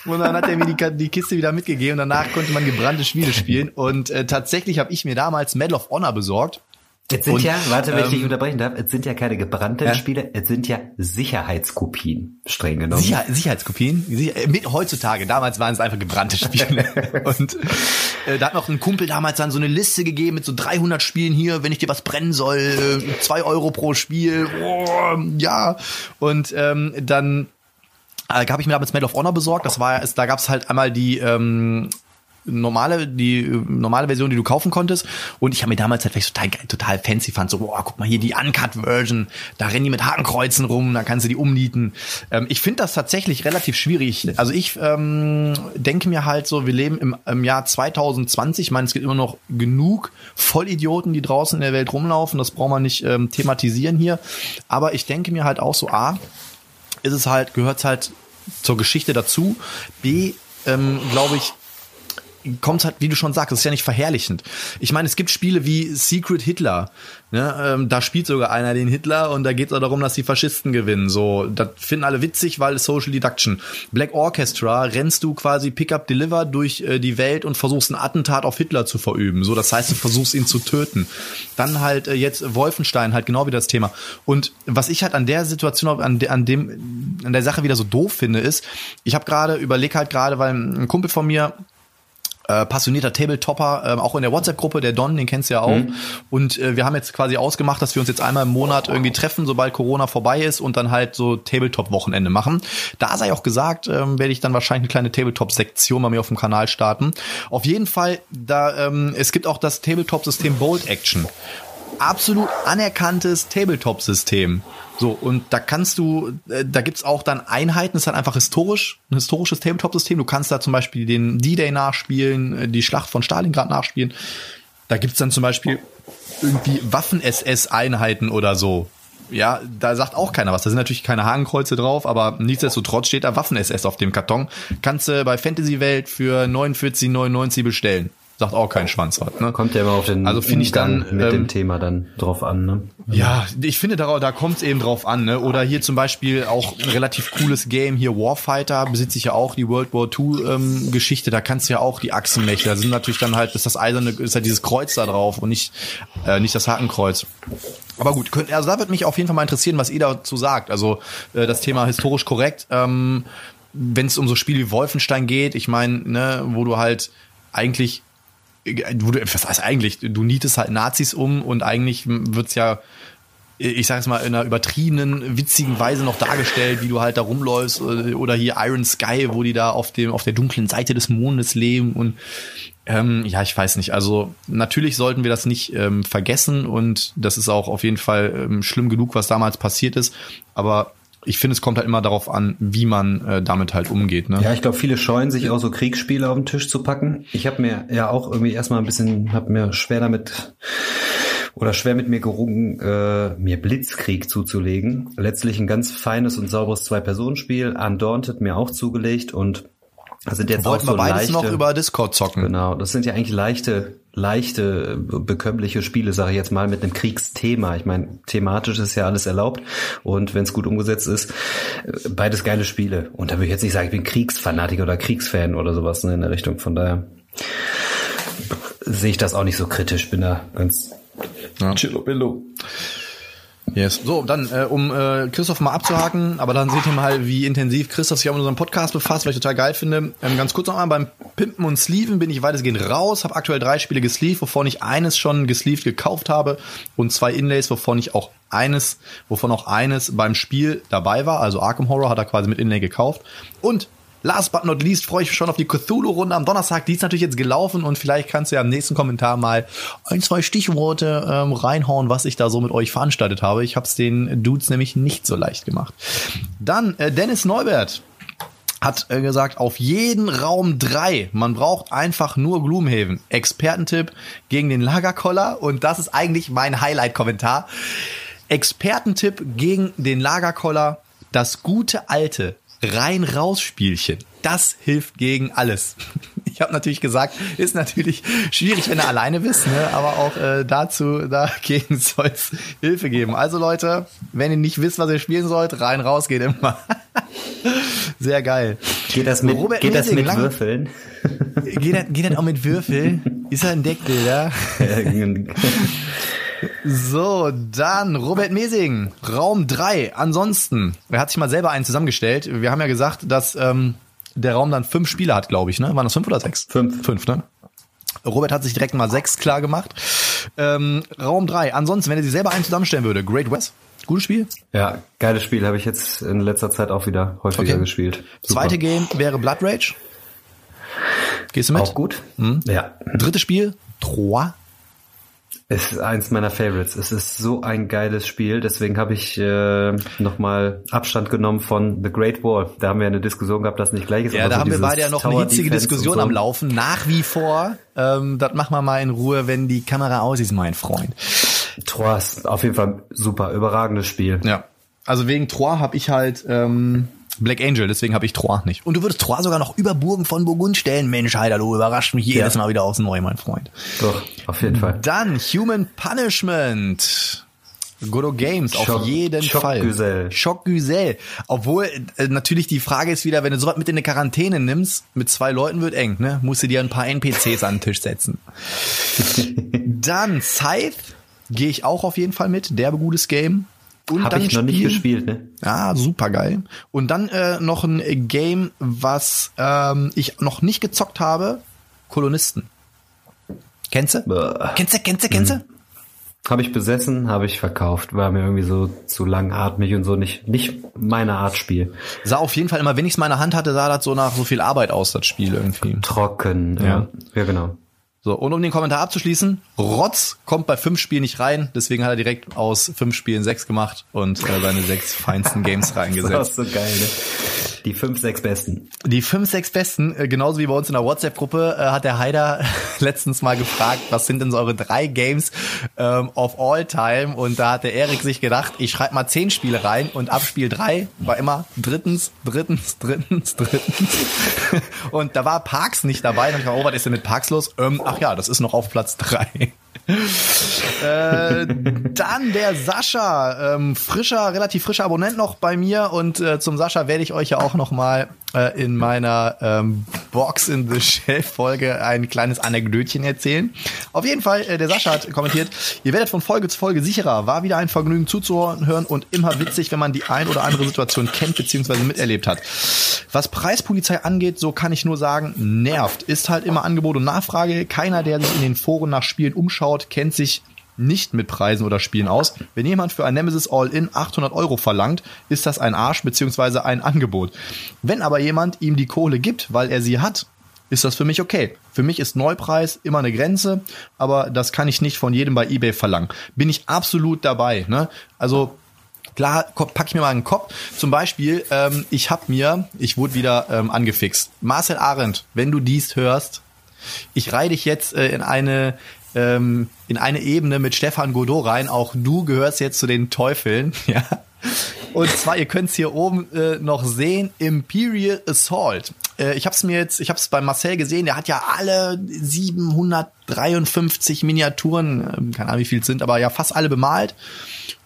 Speaker 2: Und dann hat er mir die, die Kiste wieder mitgegeben. Danach konnte man gebrannte Spiele spielen. Und äh, tatsächlich habe ich mir damals Medal of Honor besorgt.
Speaker 3: Es sind und, ja, warte, wenn ähm, ich dich unterbrechen darf, es sind ja keine gebrannten ja? Spiele, es sind ja Sicherheitskopien, streng genommen.
Speaker 2: Sicher, Sicherheitskopien? Sicher, mit heutzutage, damals waren es einfach gebrannte Spiele. und äh, da hat noch ein Kumpel damals dann so eine Liste gegeben mit so 300 Spielen hier, wenn ich dir was brennen soll, äh, zwei Euro pro Spiel, oh, ja. Und ähm, dann äh, habe ich mir damals Medal of Honor besorgt. Das war, da gab es halt einmal die ähm, normale, die äh, normale Version, die du kaufen konntest. Und ich habe mir damals halt total, total fancy fand, so, boah, guck mal hier die Uncut-Version, da rennen die mit Hakenkreuzen rum, da kannst du die umnieten. Ähm, ich finde das tatsächlich relativ schwierig. Also ich ähm, denke mir halt so, wir leben im, im Jahr 2020, ich meine, es gibt immer noch genug Vollidioten, die draußen in der Welt rumlaufen, das braucht man nicht ähm, thematisieren hier. Aber ich denke mir halt auch so, A, ist es halt, gehört halt zur Geschichte dazu. B, ähm, glaube ich, kommt halt, wie du schon sagst, ist ja nicht verherrlichend. Ich meine, es gibt Spiele wie Secret Hitler. Ne? Ähm, da spielt sogar einer den Hitler und da geht es darum, dass die Faschisten gewinnen. So, das finden alle witzig, weil Social Deduction. Black Orchestra rennst du quasi Pick Up Deliver durch äh, die Welt und versuchst ein Attentat auf Hitler zu verüben. So, das heißt, du versuchst ihn zu töten. Dann halt äh, jetzt Wolfenstein, halt genau wie das Thema. Und was ich halt an der Situation, an, de, an dem, an der Sache wieder so doof finde, ist, ich habe gerade überlegt halt gerade, weil ein Kumpel von mir äh, passionierter Tabletopper, äh, auch in der WhatsApp-Gruppe, der Don, den kennst du ja auch. Mhm. Und äh, wir haben jetzt quasi ausgemacht, dass wir uns jetzt einmal im Monat irgendwie treffen, sobald Corona vorbei ist und dann halt so Tabletop-Wochenende machen. Da sei auch gesagt, ähm, werde ich dann wahrscheinlich eine kleine Tabletop-Sektion bei mir auf dem Kanal starten. Auf jeden Fall, da ähm, es gibt auch das Tabletop-System Bold Action absolut anerkanntes Tabletop-System. So, und da kannst du, äh, da gibt's auch dann Einheiten, das ist halt einfach historisch, ein historisches Tabletop-System. Du kannst da zum Beispiel den D-Day nachspielen, äh, die Schlacht von Stalingrad nachspielen. da gibt's dann zum Beispiel irgendwie Waffen-SS-Einheiten oder so. Ja, da sagt auch keiner was. Da sind natürlich keine Hakenkreuze drauf, aber nichtsdestotrotz steht da Waffen-SS auf dem Karton. Kannst du bei Fantasy Welt für 49,99 bestellen. Sagt auch kein Schwanz was. Ne?
Speaker 3: Kommt ja immer auf den
Speaker 2: Also finde ich dann,
Speaker 3: mit
Speaker 2: ähm,
Speaker 3: dem Thema dann drauf an. Ne?
Speaker 2: Ja, ich finde, da, da kommt es eben drauf an. Ne? Oder hier zum Beispiel auch ein relativ cooles Game, hier Warfighter, besitze ich ja auch die World War II ähm, Geschichte, da kannst du ja auch die Achsenmächte, da sind natürlich dann halt, ist das eiserne, ist ja dieses Kreuz da drauf und nicht, äh, nicht das Hakenkreuz. Aber gut, könnt, also da wird mich auf jeden Fall mal interessieren, was ihr dazu sagt. Also äh, das Thema historisch korrekt, ähm, wenn es um so Spiele wie Wolfenstein geht, ich meine, ne, wo du halt eigentlich wo du, was heißt eigentlich, du nietest halt Nazis um und eigentlich wird's ja, ich sag es mal, in einer übertriebenen, witzigen Weise noch dargestellt, wie du halt da rumläufst oder hier Iron Sky, wo die da auf dem, auf der dunklen Seite des Mondes leben und ähm, ja, ich weiß nicht. Also natürlich sollten wir das nicht ähm, vergessen und das ist auch auf jeden Fall ähm, schlimm genug, was damals passiert ist. Aber ich finde, es kommt halt immer darauf an, wie man äh, damit halt umgeht. Ne?
Speaker 3: Ja, ich glaube, viele scheuen sich auch so Kriegsspiele auf den Tisch zu packen. Ich habe mir ja auch irgendwie erstmal ein bisschen, habe mir schwer damit oder schwer mit mir gerungen, äh, mir Blitzkrieg zuzulegen. Letztlich ein ganz feines und sauberes Zwei-Personen-Spiel. Undaunted mir auch zugelegt und das sind jetzt
Speaker 2: Wollten
Speaker 3: auch so
Speaker 2: wir beides
Speaker 3: leichte,
Speaker 2: noch über Discord zocken.
Speaker 3: Genau, das sind ja eigentlich leichte, leichte, bekömmliche Spiele, sage ich jetzt mal, mit einem Kriegsthema. Ich meine, thematisch ist ja alles erlaubt und wenn es gut umgesetzt ist, äh, beides geile Spiele. Und da würde ich jetzt nicht sagen, ich bin Kriegsfanatiker oder Kriegsfan oder sowas ne, in der Richtung. Von daher sehe ich das auch nicht so kritisch. Bin da ganz
Speaker 2: Ja.
Speaker 3: chillo billo.
Speaker 2: Yes. So, dann, äh, um äh, Christoph mal abzuhaken, aber dann seht ihr mal, wie intensiv Christoph sich auch mit unserem Podcast befasst, was ich total geil finde. Ähm, ganz kurz nochmal, beim Pimpen und Sleeven bin ich weitestgehend raus, habe aktuell drei Spiele gesleeved, wovon ich eines schon gesleeved gekauft habe und zwei Inlays, wovon ich auch eines, wovon auch eines beim Spiel dabei war, also Arkham Horror hat er quasi mit Inlay gekauft und Last but not least freue ich mich schon auf die Cthulhu-Runde am Donnerstag. Die ist natürlich jetzt gelaufen und vielleicht kannst du ja im nächsten Kommentar mal ein, zwei Stichworte ähm, reinhauen, was ich da so mit euch veranstaltet habe. Ich habe es den Dudes nämlich nicht so leicht gemacht. Dann äh, Dennis Neubert hat äh, gesagt, auf jeden Raum drei. Man braucht einfach nur Gloomhaven. Expertentipp gegen den Lagerkoller und das ist eigentlich mein Highlight-Kommentar. Expertentipp gegen den Lagerkoller. Das gute alte Rein-Raus-Spielchen. Das hilft gegen alles. Ich habe natürlich gesagt, ist natürlich schwierig, wenn du alleine bist, ne? aber auch äh, dazu, dagegen soll es Hilfe geben. Also Leute, wenn ihr nicht wisst, was ihr spielen sollt, rein, raus geht immer. Sehr geil.
Speaker 3: Geht das mit,
Speaker 2: Robert
Speaker 3: geht das mit
Speaker 2: lang-
Speaker 3: Würfeln?
Speaker 2: Geht das, geht das auch mit Würfel? Ist er ein Deckbilder? So, dann Robert Mesing, Raum 3. Ansonsten, er hat sich mal selber einen zusammengestellt. Wir haben ja gesagt, dass ähm, der Raum dann fünf Spieler hat, glaube ich. Ne? Waren das fünf oder sechs?
Speaker 3: Fünf.
Speaker 2: Fünf, ne? Robert hat sich direkt mal sechs klar gemacht. Ähm, Raum 3. Ansonsten, wenn er sich selber einen zusammenstellen würde, Great West. Gutes Spiel.
Speaker 3: ja, geiles Spiel habe ich jetzt in letzter Zeit auch wieder häufiger
Speaker 2: Okay.
Speaker 3: gespielt. Super.
Speaker 2: Zweite Game wäre Blood Rage. Gehst du mit?
Speaker 3: Auch gut. Ja,
Speaker 2: Drittes Spiel, Trois.
Speaker 3: Es ist eins meiner Favorites. Es ist so ein geiles Spiel. Deswegen habe ich äh, nochmal Abstand genommen von The Great Wall. Da haben wir eine Diskussion gehabt, das nicht gleich ist.
Speaker 2: Ja, da
Speaker 3: so
Speaker 2: haben wir beide ja noch eine
Speaker 3: Tower
Speaker 2: hitzige
Speaker 3: Defense
Speaker 2: Diskussion
Speaker 3: so.
Speaker 2: am Laufen, nach wie vor. Ähm, das machen wir mal in Ruhe, wenn die Kamera aus ist, mein Freund.
Speaker 3: Trois, auf jeden Fall super, überragendes Spiel.
Speaker 2: Ja. Also wegen Trois habe ich halt ähm, Black Angel, deswegen habe ich Trois nicht. Und du würdest Trois sogar noch über Burgen von Burgund stellen. Mensch, Heider, du überrascht mich jedes
Speaker 3: Ja.
Speaker 2: Mal wieder aufs Neue, mein Freund.
Speaker 3: Doch, auf jeden Fall.
Speaker 2: Dann Human Punishment. Godot Games, auf
Speaker 3: Schock-
Speaker 2: jeden Fall.
Speaker 3: Schockgesell.
Speaker 2: Schockgesell. Obwohl, äh, natürlich die Frage ist wieder, wenn du sowas mit in eine Quarantäne nimmst, mit zwei Leuten wird eng, ne? Musst du dir ein paar NPCs an den Tisch setzen. Dann Scythe, gehe ich auch auf jeden Fall mit, derbe gutes Game.
Speaker 3: Habe ich noch nicht
Speaker 2: Spiel-
Speaker 3: gespielt, ne?
Speaker 2: Ah, super geil. Und dann äh, noch ein Game, was ähm, ich noch nicht gezockt habe, Kolonisten. Kennst du?
Speaker 3: Bäh.
Speaker 2: Kennst du, kennst du, kennst du?
Speaker 3: Habe ich besessen, habe ich verkauft. War mir irgendwie so zu langatmig und so nicht, nicht meine Art Spiel.
Speaker 2: Sah auf jeden Fall immer, wenn ich es in meiner Hand hatte, sah das so nach so viel Arbeit aus, das Spiel irgendwie.
Speaker 3: Trocken,
Speaker 2: Ja.
Speaker 3: ja. Ja, genau.
Speaker 2: So, und um den Kommentar abzuschließen, Rotz kommt bei fünf Spielen nicht rein, deswegen hat er direkt aus fünf Spielen sechs gemacht und äh, seine sechs feinsten Games
Speaker 3: Das ist
Speaker 2: reingesetzt.
Speaker 3: so geil, ne? Die fünf, sechs Besten.
Speaker 2: Die fünf, sechs Besten, äh, genauso wie bei uns in der WhatsApp-Gruppe, äh, hat der Haider letztens mal gefragt, was sind denn so eure drei Games ähm, of all time? Und da hat der Erik sich gedacht, ich schreibe mal zehn Spiele rein und ab Spiel drei war immer drittens, drittens, drittens, drittens. und da war Parks nicht dabei. Und ich war, oh, was ist denn mit Parks los? Ähm, ach ja, das ist noch auf Platz drei. Äh, dann der Sascha, ähm, frischer, relativ frischer Abonnent noch bei mir. Und äh, zum Sascha werde ich euch ja auch noch mal äh, in meiner ähm, Box in the Shelf Folge ein kleines Anekdötchen erzählen. Auf jeden Fall, äh, der Sascha hat kommentiert, ihr werdet von Folge zu Folge sicherer, war wieder ein Vergnügen zuzuhören und immer witzig, wenn man die ein oder andere Situation kennt bzw. miterlebt hat. Was Preispolizei angeht, so kann ich nur sagen, nervt. Ist halt immer Angebot und Nachfrage. Keiner, der sich in den Foren nach Spielen umschaut, kennt sich nicht mit Preisen oder Spielen aus. Wenn jemand für ein Nemesis All-In 800 Euro verlangt, ist das ein Arsch bzw. ein Angebot. Wenn aber jemand ihm die Kohle gibt, weil er sie hat, ist das für mich okay. Für mich ist Neupreis immer eine Grenze, aber das kann ich nicht von jedem bei eBay verlangen. Bin ich absolut dabei. Ne? Also klar, packe ich mir mal einen Kopf. Zum Beispiel, ähm, ich habe mir, ich wurde wieder ähm, angefixt. Marcel Arendt, wenn du dies hörst, ich reihe dich jetzt äh, in eine ähm, in eine Ebene mit Stefan Godot rein. Auch du gehörst jetzt zu den Teufeln, ja. Und zwar, ihr könnt es hier oben äh, noch sehen, Imperial Assault. Äh, ich habe es mir jetzt, ich habe es bei Marcel gesehen, der hat ja alle 753 Miniaturen, äh, keine Ahnung wie viel es sind, aber ja fast alle bemalt.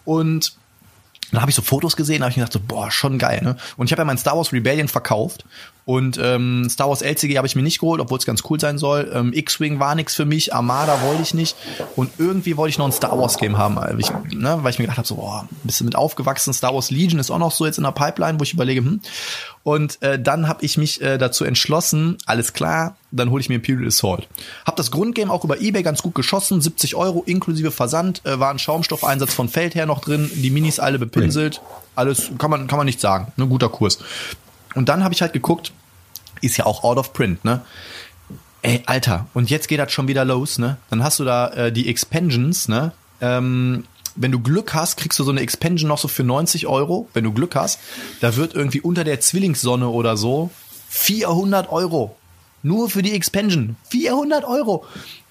Speaker 2: Und dann habe ich so Fotos gesehen, habe ich gedacht so, boah, schon geil, ne? Und ich habe ja mein Star Wars Rebellion verkauft und ähm, Star Wars LCG habe ich mir nicht geholt, obwohl es ganz cool sein soll. Ähm, X-Wing war nix für mich, Armada wollte ich nicht und irgendwie wollte ich noch ein Star Wars Game haben, weil ich, ne, weil ich mir gedacht habe so, boah, ein bisschen mit aufgewachsen. Star Wars Legion ist auch noch so jetzt in der Pipeline, wo ich überlege, hm. Und äh, dann habe ich mich äh, dazu entschlossen, alles klar, dann hole ich mir Imperial Assault. Hab das Grundgame auch über Ebay ganz gut geschossen, 70 Euro inklusive Versand, äh, war ein Schaumstoffeinsatz von Feldherr noch drin, die Minis alle bepinselt, alles kann man kann man nicht sagen, ne guter Kurs. Und dann habe ich halt geguckt, ist ja auch out of print, ne? Ey, Alter, und jetzt geht das schon wieder los, ne? Dann hast du da äh, die Expansions, ne? Ähm, wenn du Glück hast, kriegst du so eine Expansion noch so für 90 Euro, wenn du Glück hast. Da wird irgendwie unter der Zwillingssonne oder so 400 Euro. Nur für die Expansion. 400 Euro.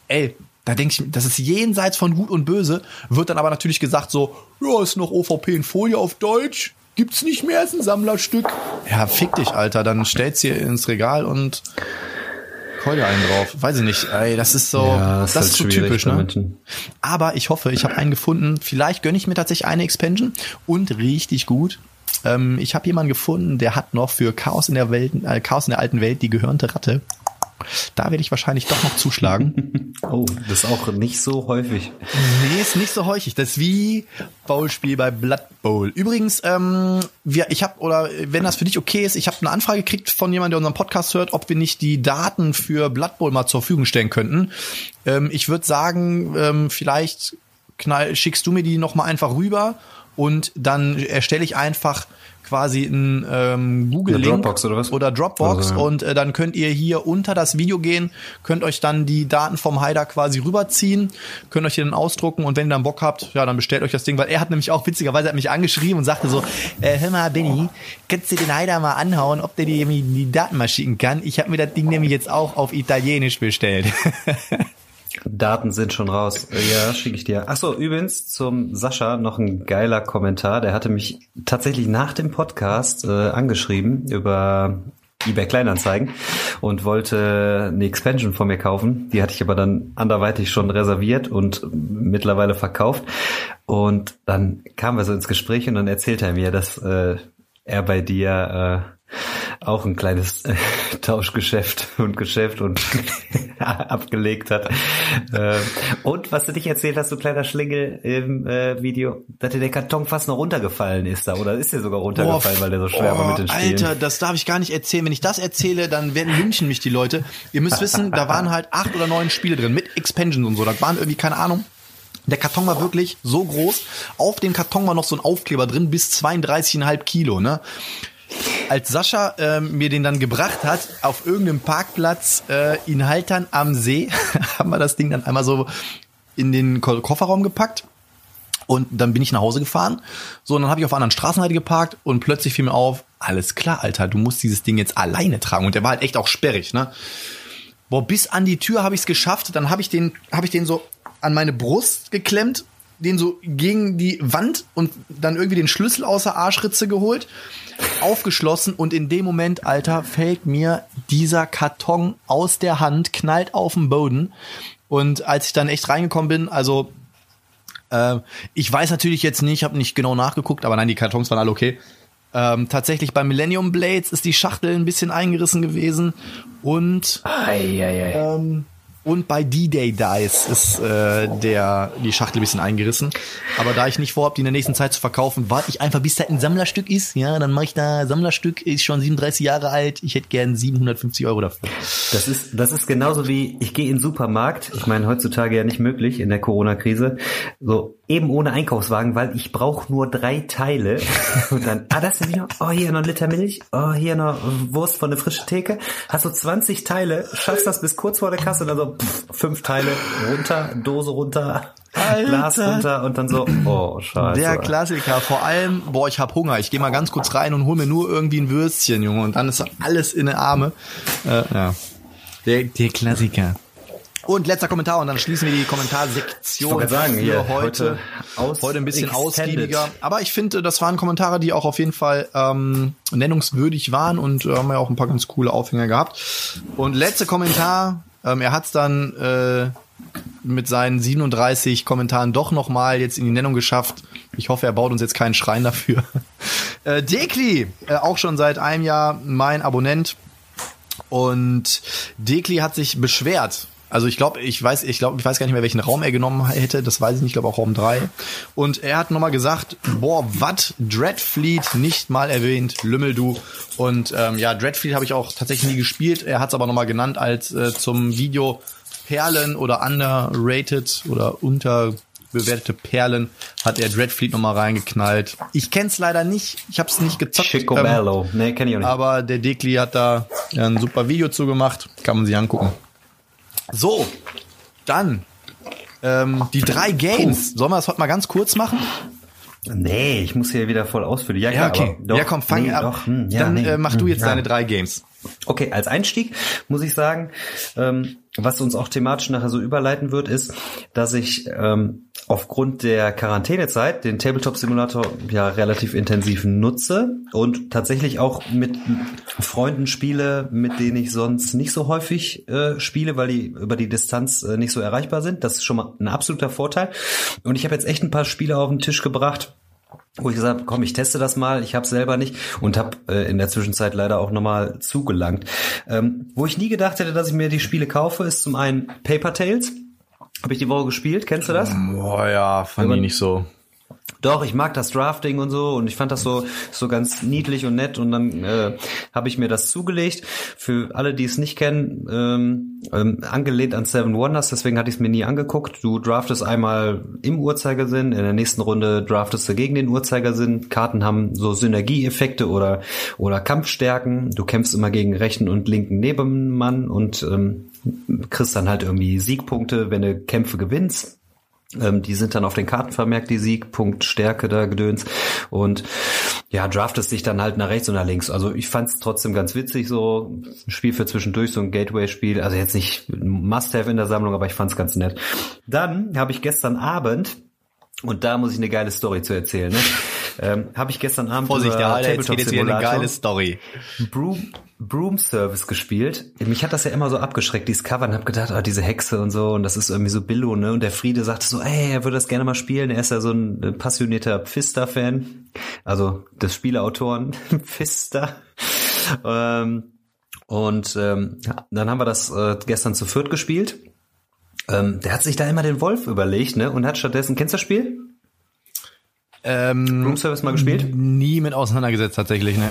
Speaker 2: Ey, da denke ich, das ist jenseits von Gut und Böse. Wird dann aber natürlich gesagt so, ja, ist noch OVP in Folie auf Deutsch. Gibt's nicht mehr, ist ein Sammlerstück. Ja, fick dich, Alter. Dann stell's hier ins Regal und Keule einen drauf. Weiß ich nicht. Ey, das ist so, ja, das, das ist, halt so typisch, ne? Aber ich hoffe, ich habe einen gefunden. Vielleicht gönne ich mir tatsächlich eine Expansion und richtig gut. Ähm, ich habe jemanden gefunden, der hat noch für Chaos in der Welt, äh, Chaos in der alten Welt die gehörnte Ratte. Da werde ich wahrscheinlich doch noch zuschlagen.
Speaker 3: oh, das ist auch nicht so häufig.
Speaker 2: Nee, ist nicht so häufig. Das ist wie Bowlspiel bei Blood Bowl. Übrigens, ähm, wir, ich habe oder wenn das für dich okay ist, ich habe eine Anfrage gekriegt von jemandem, der unseren Podcast hört, ob wir nicht die Daten für Blood Bowl mal zur Verfügung stellen könnten. Ähm, ich würde sagen, ähm, vielleicht knall, schickst du mir die noch mal einfach rüber und dann erstelle ich einfach quasi ein ähm, Google-Link
Speaker 3: Dropbox oder was?
Speaker 2: Oder Dropbox also, ja. und äh, dann könnt ihr hier unter das Video gehen, könnt euch dann die Daten vom Haider quasi rüberziehen, könnt euch hier dann ausdrucken und wenn ihr dann Bock habt, ja, dann bestellt euch das Ding, weil er hat nämlich auch witzigerweise hat mich angeschrieben und sagte so, äh, hör mal, Benny, kannst du den Haider mal anhauen, ob der dir die, die Daten mal schicken kann? Ich habe mir das Ding nämlich jetzt auch auf Italienisch bestellt.
Speaker 3: Daten sind schon raus. Ja, schicke ich dir. Ach so, übrigens zum Sascha noch ein geiler Kommentar. Der hatte mich tatsächlich nach dem Podcast äh, angeschrieben über eBay Kleinanzeigen und wollte eine Expansion von mir kaufen. Die hatte ich aber dann anderweitig schon reserviert und mittlerweile verkauft. Und dann kamen wir so ins Gespräch und dann erzählte er mir, dass äh, er bei dir äh, auch ein kleines äh, Tauschgeschäft und Geschäft und abgelegt hat. Äh, und was du dich erzählt hast, du kleiner Schlingel im äh, Video, dass dir der Karton fast noch runtergefallen ist da oder ist der sogar runtergefallen, oh, weil der so schwer oh, war mit den Spielen.
Speaker 2: Alter, das darf ich gar nicht erzählen. Wenn ich das erzähle, dann werden lynchen mich die Leute. Ihr müsst wissen, da waren halt acht oder neun Spiele drin mit Expansions und so. Das waren irgendwie keine Ahnung. Der Karton war wirklich so groß. Auf dem Karton war noch so ein Aufkleber drin bis 32,5 Kilo. Ne? Als Sascha äh, mir den dann gebracht hat, auf irgendeinem Parkplatz äh, in Haltern am See, haben wir das Ding dann einmal so in den Kofferraum gepackt Und dann bin ich nach Hause gefahren. So, und dann habe ich auf der anderen Straßenseite geparkt und plötzlich fiel mir auf, alles klar, Alter, du musst dieses Ding jetzt alleine tragen. Und der war halt echt auch sperrig, ne? Boah, bis an die Tür habe ich es geschafft. Dann habe ich den, habe ich den so an meine Brust geklemmt, den so gegen die Wand und dann irgendwie den Schlüssel aus der Arschritze geholt, aufgeschlossen und in dem Moment, Alter, fällt mir dieser Karton aus der Hand, knallt auf den Boden. Und als ich dann echt reingekommen bin, also äh, ich weiß natürlich jetzt nicht, habe nicht genau nachgeguckt, aber nein, die Kartons waren alle okay. Ähm, tatsächlich bei Millennium Blades ist die Schachtel ein bisschen eingerissen gewesen und ähm, und bei D-Day Dice ist äh, der die Schachtel ein bisschen eingerissen. Aber da ich nicht vorhabe, die in der nächsten Zeit zu verkaufen, warte ich einfach, bis da ein Sammlerstück ist. Ja, dann mache ich da Sammlerstück, ist schon 37 Jahre alt. Ich hätte gern 750 Euro dafür.
Speaker 3: Das ist, das ist genauso wie, ich gehe in den Supermarkt. Ich meine, heutzutage ja nicht möglich in der Corona-Krise. So, eben ohne Einkaufswagen, weil ich brauche nur drei Teile. Und dann, ah, das sind noch, oh, hier noch ein Liter Milch, oh, hier noch Wurst von der frischen Theke. Hast du 20 Teile, schaffst das bis kurz vor der Kasse und dann so, pff, fünf Teile runter, Dose runter,
Speaker 2: Alter.
Speaker 3: Glas runter und dann so, oh, scheiße.
Speaker 2: Der Klassiker. Vor allem, boah, ich hab Hunger. Ich gehe mal ganz kurz rein und hol mir nur irgendwie ein Würstchen, Junge. Und dann ist alles in den Arme. Äh, ja. Der, der Klassiker. Und letzter Kommentar und dann schließen wir die Kommentarsektion
Speaker 3: Ich wollte sagen,
Speaker 2: für
Speaker 3: hier,
Speaker 2: heute.
Speaker 3: heute
Speaker 2: Heute, ein bisschen
Speaker 3: extended.
Speaker 2: ausgiebiger. Aber ich finde, das waren Kommentare, die auch auf jeden Fall ähm, nennungswürdig waren und äh, haben ja auch ein paar ganz coole Aufhänger gehabt. Und letzter Kommentar, ähm, er hat es dann äh, mit seinen 37 Kommentaren doch noch mal jetzt in die Nennung geschafft. Ich hoffe, er baut uns jetzt keinen Schrein dafür. Äh, Dekli, äh, auch schon seit einem Jahr mein Abonnent. Und Dekli hat sich beschwert. Also ich glaube, ich weiß, ich glaube, ich weiß gar nicht mehr, welchen Raum er genommen hätte. Das weiß ich nicht, ich glaube auch Raum 3. Und er hat nochmal gesagt, boah, wat, Dreadfleet nicht mal erwähnt, Lümmel du. Und ähm, ja, Dreadfleet habe ich auch tatsächlich nie gespielt. Er hat es aber nochmal genannt als äh, zum Video Perlen oder underrated oder unterbewertete Perlen hat er Dreadfleet nochmal reingeknallt. Ich kenn's leider nicht. Ich habe es nicht gezockt.
Speaker 3: Chico
Speaker 2: Ähm,
Speaker 3: Bello. Nee, kenn ich auch nicht.
Speaker 2: aber der Dekli hat da ein super Video zu gemacht. Kann man sich angucken. So, dann ähm, die drei Games. Sollen wir das heute mal ganz kurz machen?
Speaker 3: Nee, ich muss hier wieder voll ausführen. Ja,
Speaker 2: Ja,
Speaker 3: klar,
Speaker 2: okay.
Speaker 3: aber doch,
Speaker 2: ja, komm, fang
Speaker 3: nee,
Speaker 2: ab.
Speaker 3: Doch, hm, ja,
Speaker 2: dann
Speaker 3: nee,
Speaker 2: äh, mach du
Speaker 3: hm,
Speaker 2: jetzt
Speaker 3: ja.
Speaker 2: deine drei Games.
Speaker 3: Okay, als Einstieg muss ich sagen, ähm, was uns auch thematisch nachher so überleiten wird, ist, dass ich ähm, aufgrund der Quarantänezeit den Tabletop Simulator ja relativ intensiv nutze und tatsächlich auch mit Freunden spiele, mit denen ich sonst nicht so häufig äh, spiele, weil die über die Distanz äh, nicht so erreichbar sind. Das ist schon mal ein absoluter Vorteil. Und ich habe jetzt echt ein paar Spiele auf den Tisch gebracht, wo ich gesagt habe, komm, ich teste das mal, ich habe selber nicht und habe äh, in der Zwischenzeit leider auch nochmal zugelangt. Ähm, wo ich nie gedacht hätte, dass ich mir die Spiele kaufe, ist zum einen Paper Tales. Habe ich die Woche gespielt, kennst du das?
Speaker 2: Boah, ja, fand ich nicht so.
Speaker 3: Doch, ich mag das Drafting und so und ich fand das so so ganz niedlich und nett und dann äh, habe ich mir das zugelegt. Für alle, die es nicht kennen, ähm, ähm, angelehnt an Seven Wonders, deswegen hatte ich es mir nie angeguckt. Du draftest einmal im Uhrzeigersinn, in der nächsten Runde draftest du gegen den Uhrzeigersinn. Karten haben so Synergieeffekte oder oder Kampfstärken. Du kämpfst immer gegen rechten und linken Nebenmann und ähm, kriegst dann halt irgendwie Siegpunkte, wenn du Kämpfe gewinnst. Ähm, die sind dann auf den Karten vermerkt, die Sieg, Punkt, Stärke da Gedöns. Und ja, draftest dich dann halt nach rechts und nach links. Also ich fand es trotzdem ganz witzig, so ein Spiel für zwischendurch, so ein Gateway-Spiel. Also jetzt nicht Must-Have in der Sammlung, aber ich fand es ganz nett. Dann habe ich gestern Abend, und da muss ich eine geile Story zu erzählen, ne? ähm, habe ich gestern Abend
Speaker 2: Vorsicht,
Speaker 3: über
Speaker 2: der Alter
Speaker 3: Tabletop
Speaker 2: erzählt jetzt wieder eine geile Story.
Speaker 3: Broom, Broom Service gespielt. Mich hat das ja immer so abgeschreckt, dieses Cover, und hab gedacht, oh, diese Hexe und so, und das ist irgendwie so Billo, ne? Und der Friede sagte so, ey, er würde das gerne mal spielen. Er ist ja so ein äh, passionierter Pfister-Fan. Also des Spieleautoren Pfister. ähm, und ähm, dann haben wir das äh, gestern zu viert gespielt. Ähm, der hat sich da immer den Wolf überlegt, ne? Und hat stattdessen, kennst du das Spiel?
Speaker 2: Ähm,
Speaker 3: Room Service mal gespielt?
Speaker 2: nie mit auseinandergesetzt tatsächlich, ne?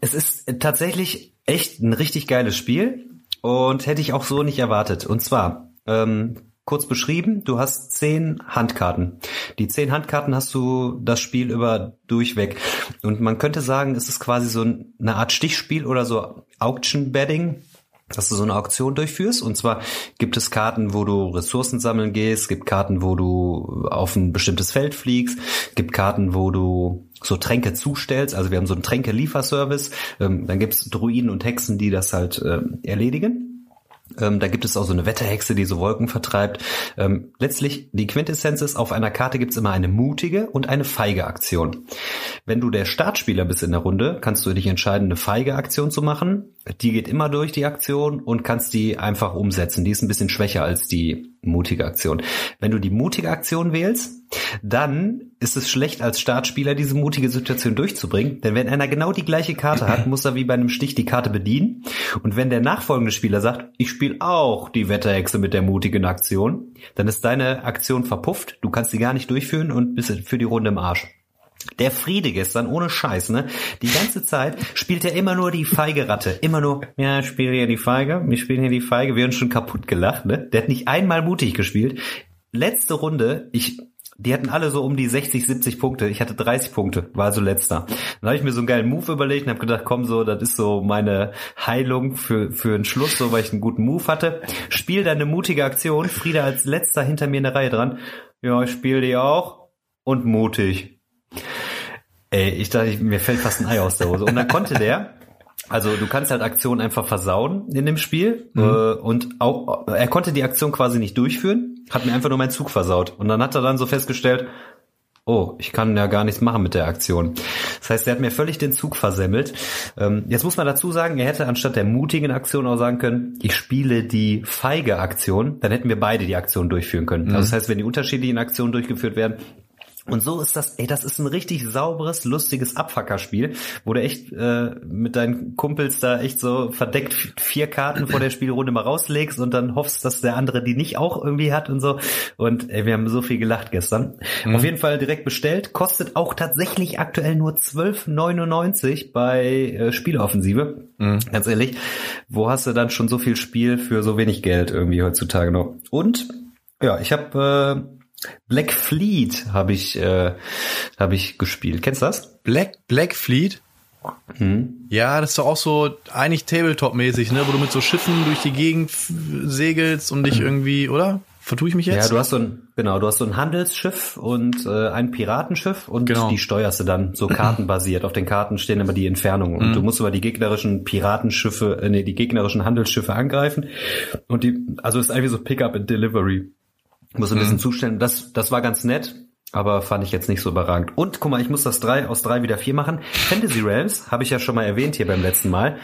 Speaker 3: Es ist tatsächlich echt ein richtig geiles Spiel und hätte ich auch so nicht erwartet. Und zwar, ähm, kurz beschrieben, du hast zehn Handkarten. Die zehn Handkarten hast du das Spiel über durchweg. Und man könnte sagen, es ist quasi so eine Art Stichspiel oder so Auction Betting. Dass du so eine Auktion durchführst. Und zwar gibt es Karten, wo du Ressourcen sammeln gehst, gibt Karten, wo du auf ein bestimmtes Feld fliegst, gibt Karten, wo du so Tränke zustellst. Also wir haben so einen Tränke-Lieferservice. Ähm, dann gibt es Druiden und Hexen, die das halt ähm, erledigen. Ähm, da gibt es auch so eine Wetterhexe, die so Wolken vertreibt. Ähm, letztlich, die Quintessenz ist, auf einer Karte gibt es immer eine mutige und eine feige Aktion. Wenn du der Startspieler bist in der Runde, kannst du dich entscheiden, eine feige Aktion zu machen. Die geht immer durch die Aktion und kannst die einfach umsetzen. Die ist ein bisschen schwächer als die mutige Aktion. Wenn du die mutige Aktion wählst, dann ist es schlecht als Startspieler diese mutige Situation durchzubringen, denn wenn einer genau die gleiche Karte hat, muss er wie bei einem Stich die Karte bedienen und wenn der nachfolgende Spieler sagt, ich spiele auch die Wetterhexe mit der mutigen Aktion, dann ist deine Aktion verpufft, du kannst sie gar nicht durchführen und bist für die Runde im Arsch. Der Friede gestern, ohne Scheiß, ne? Die ganze Zeit spielt er immer nur die feige Ratte. Immer nur, ja, ich spiele hier die Feige, wir spielen hier die Feige. Wir haben schon kaputt gelacht, ne? Der hat nicht einmal mutig gespielt. Letzte Runde, ich, die hatten alle so um die 60, 70 Punkte. Ich hatte 30 Punkte, war also letzter. Dann habe ich mir so einen geilen Move überlegt und habe gedacht, komm so, das ist so meine Heilung für, für einen Schluss, so weil ich einen guten Move hatte. Spiel dann eine mutige Aktion. Frieda als letzter hinter mir in der Reihe dran. Ja, ich spiele die auch. Und mutig. Ey, ich dachte, mir fällt fast ein Ei aus der Hose. Und dann konnte der, also du kannst halt Aktionen einfach versauen in dem Spiel mhm. äh, und auch er konnte die Aktion quasi nicht durchführen, hat mir einfach nur meinen Zug versaut und dann hat er dann so festgestellt, oh, ich kann ja gar nichts machen mit der Aktion. Das heißt, er hat mir völlig den Zug versemmelt. Ähm, jetzt muss man dazu sagen, er hätte anstatt der mutigen Aktion auch sagen können, ich spiele die feige Aktion, dann hätten wir beide die Aktion durchführen können. Mhm. Also das heißt, wenn die unterschiedlichen Aktionen durchgeführt werden, und so ist das, ey, das ist ein richtig sauberes, lustiges Abfackerspiel, wo du echt äh, mit deinen Kumpels da echt so verdeckt vier Karten vor der Spielrunde mal rauslegst und dann hoffst, dass der andere die nicht auch irgendwie hat und so. Und ey, wir haben so viel gelacht gestern. Mhm. Auf jeden Fall direkt bestellt, kostet auch tatsächlich aktuell nur 12,99 bei äh, Spieleoffensive. Mhm. Ganz ehrlich, wo hast du dann schon so viel Spiel für so wenig Geld irgendwie heutzutage noch? Und ja, ich habe äh, Black Fleet habe ich, äh, hab ich gespielt. Kennst du das?
Speaker 2: Black, Black Fleet? Hm. Ja, das ist doch auch so eigentlich Tabletop-mäßig, ne, wo du mit so Schiffen durch die Gegend segelst und dich irgendwie, oder? Vertue ich mich jetzt?
Speaker 3: Ja, du hast so ein, genau, du hast so ein Handelsschiff und äh, ein Piratenschiff und genau. die steuerst du dann so kartenbasiert. Auf den Karten stehen immer die Entfernungen und mhm. du musst über die gegnerischen Piratenschiffe, äh, nee, die gegnerischen Handelsschiffe angreifen und die, also es ist eigentlich so Pickup and Delivery. Muss ein bisschen mhm. zustellen. Das, das war ganz nett, aber fand ich jetzt nicht so überragend. Und guck mal, ich muss das drei aus drei wieder vier machen. Fantasy Realms habe ich ja schon mal erwähnt hier beim letzten Mal.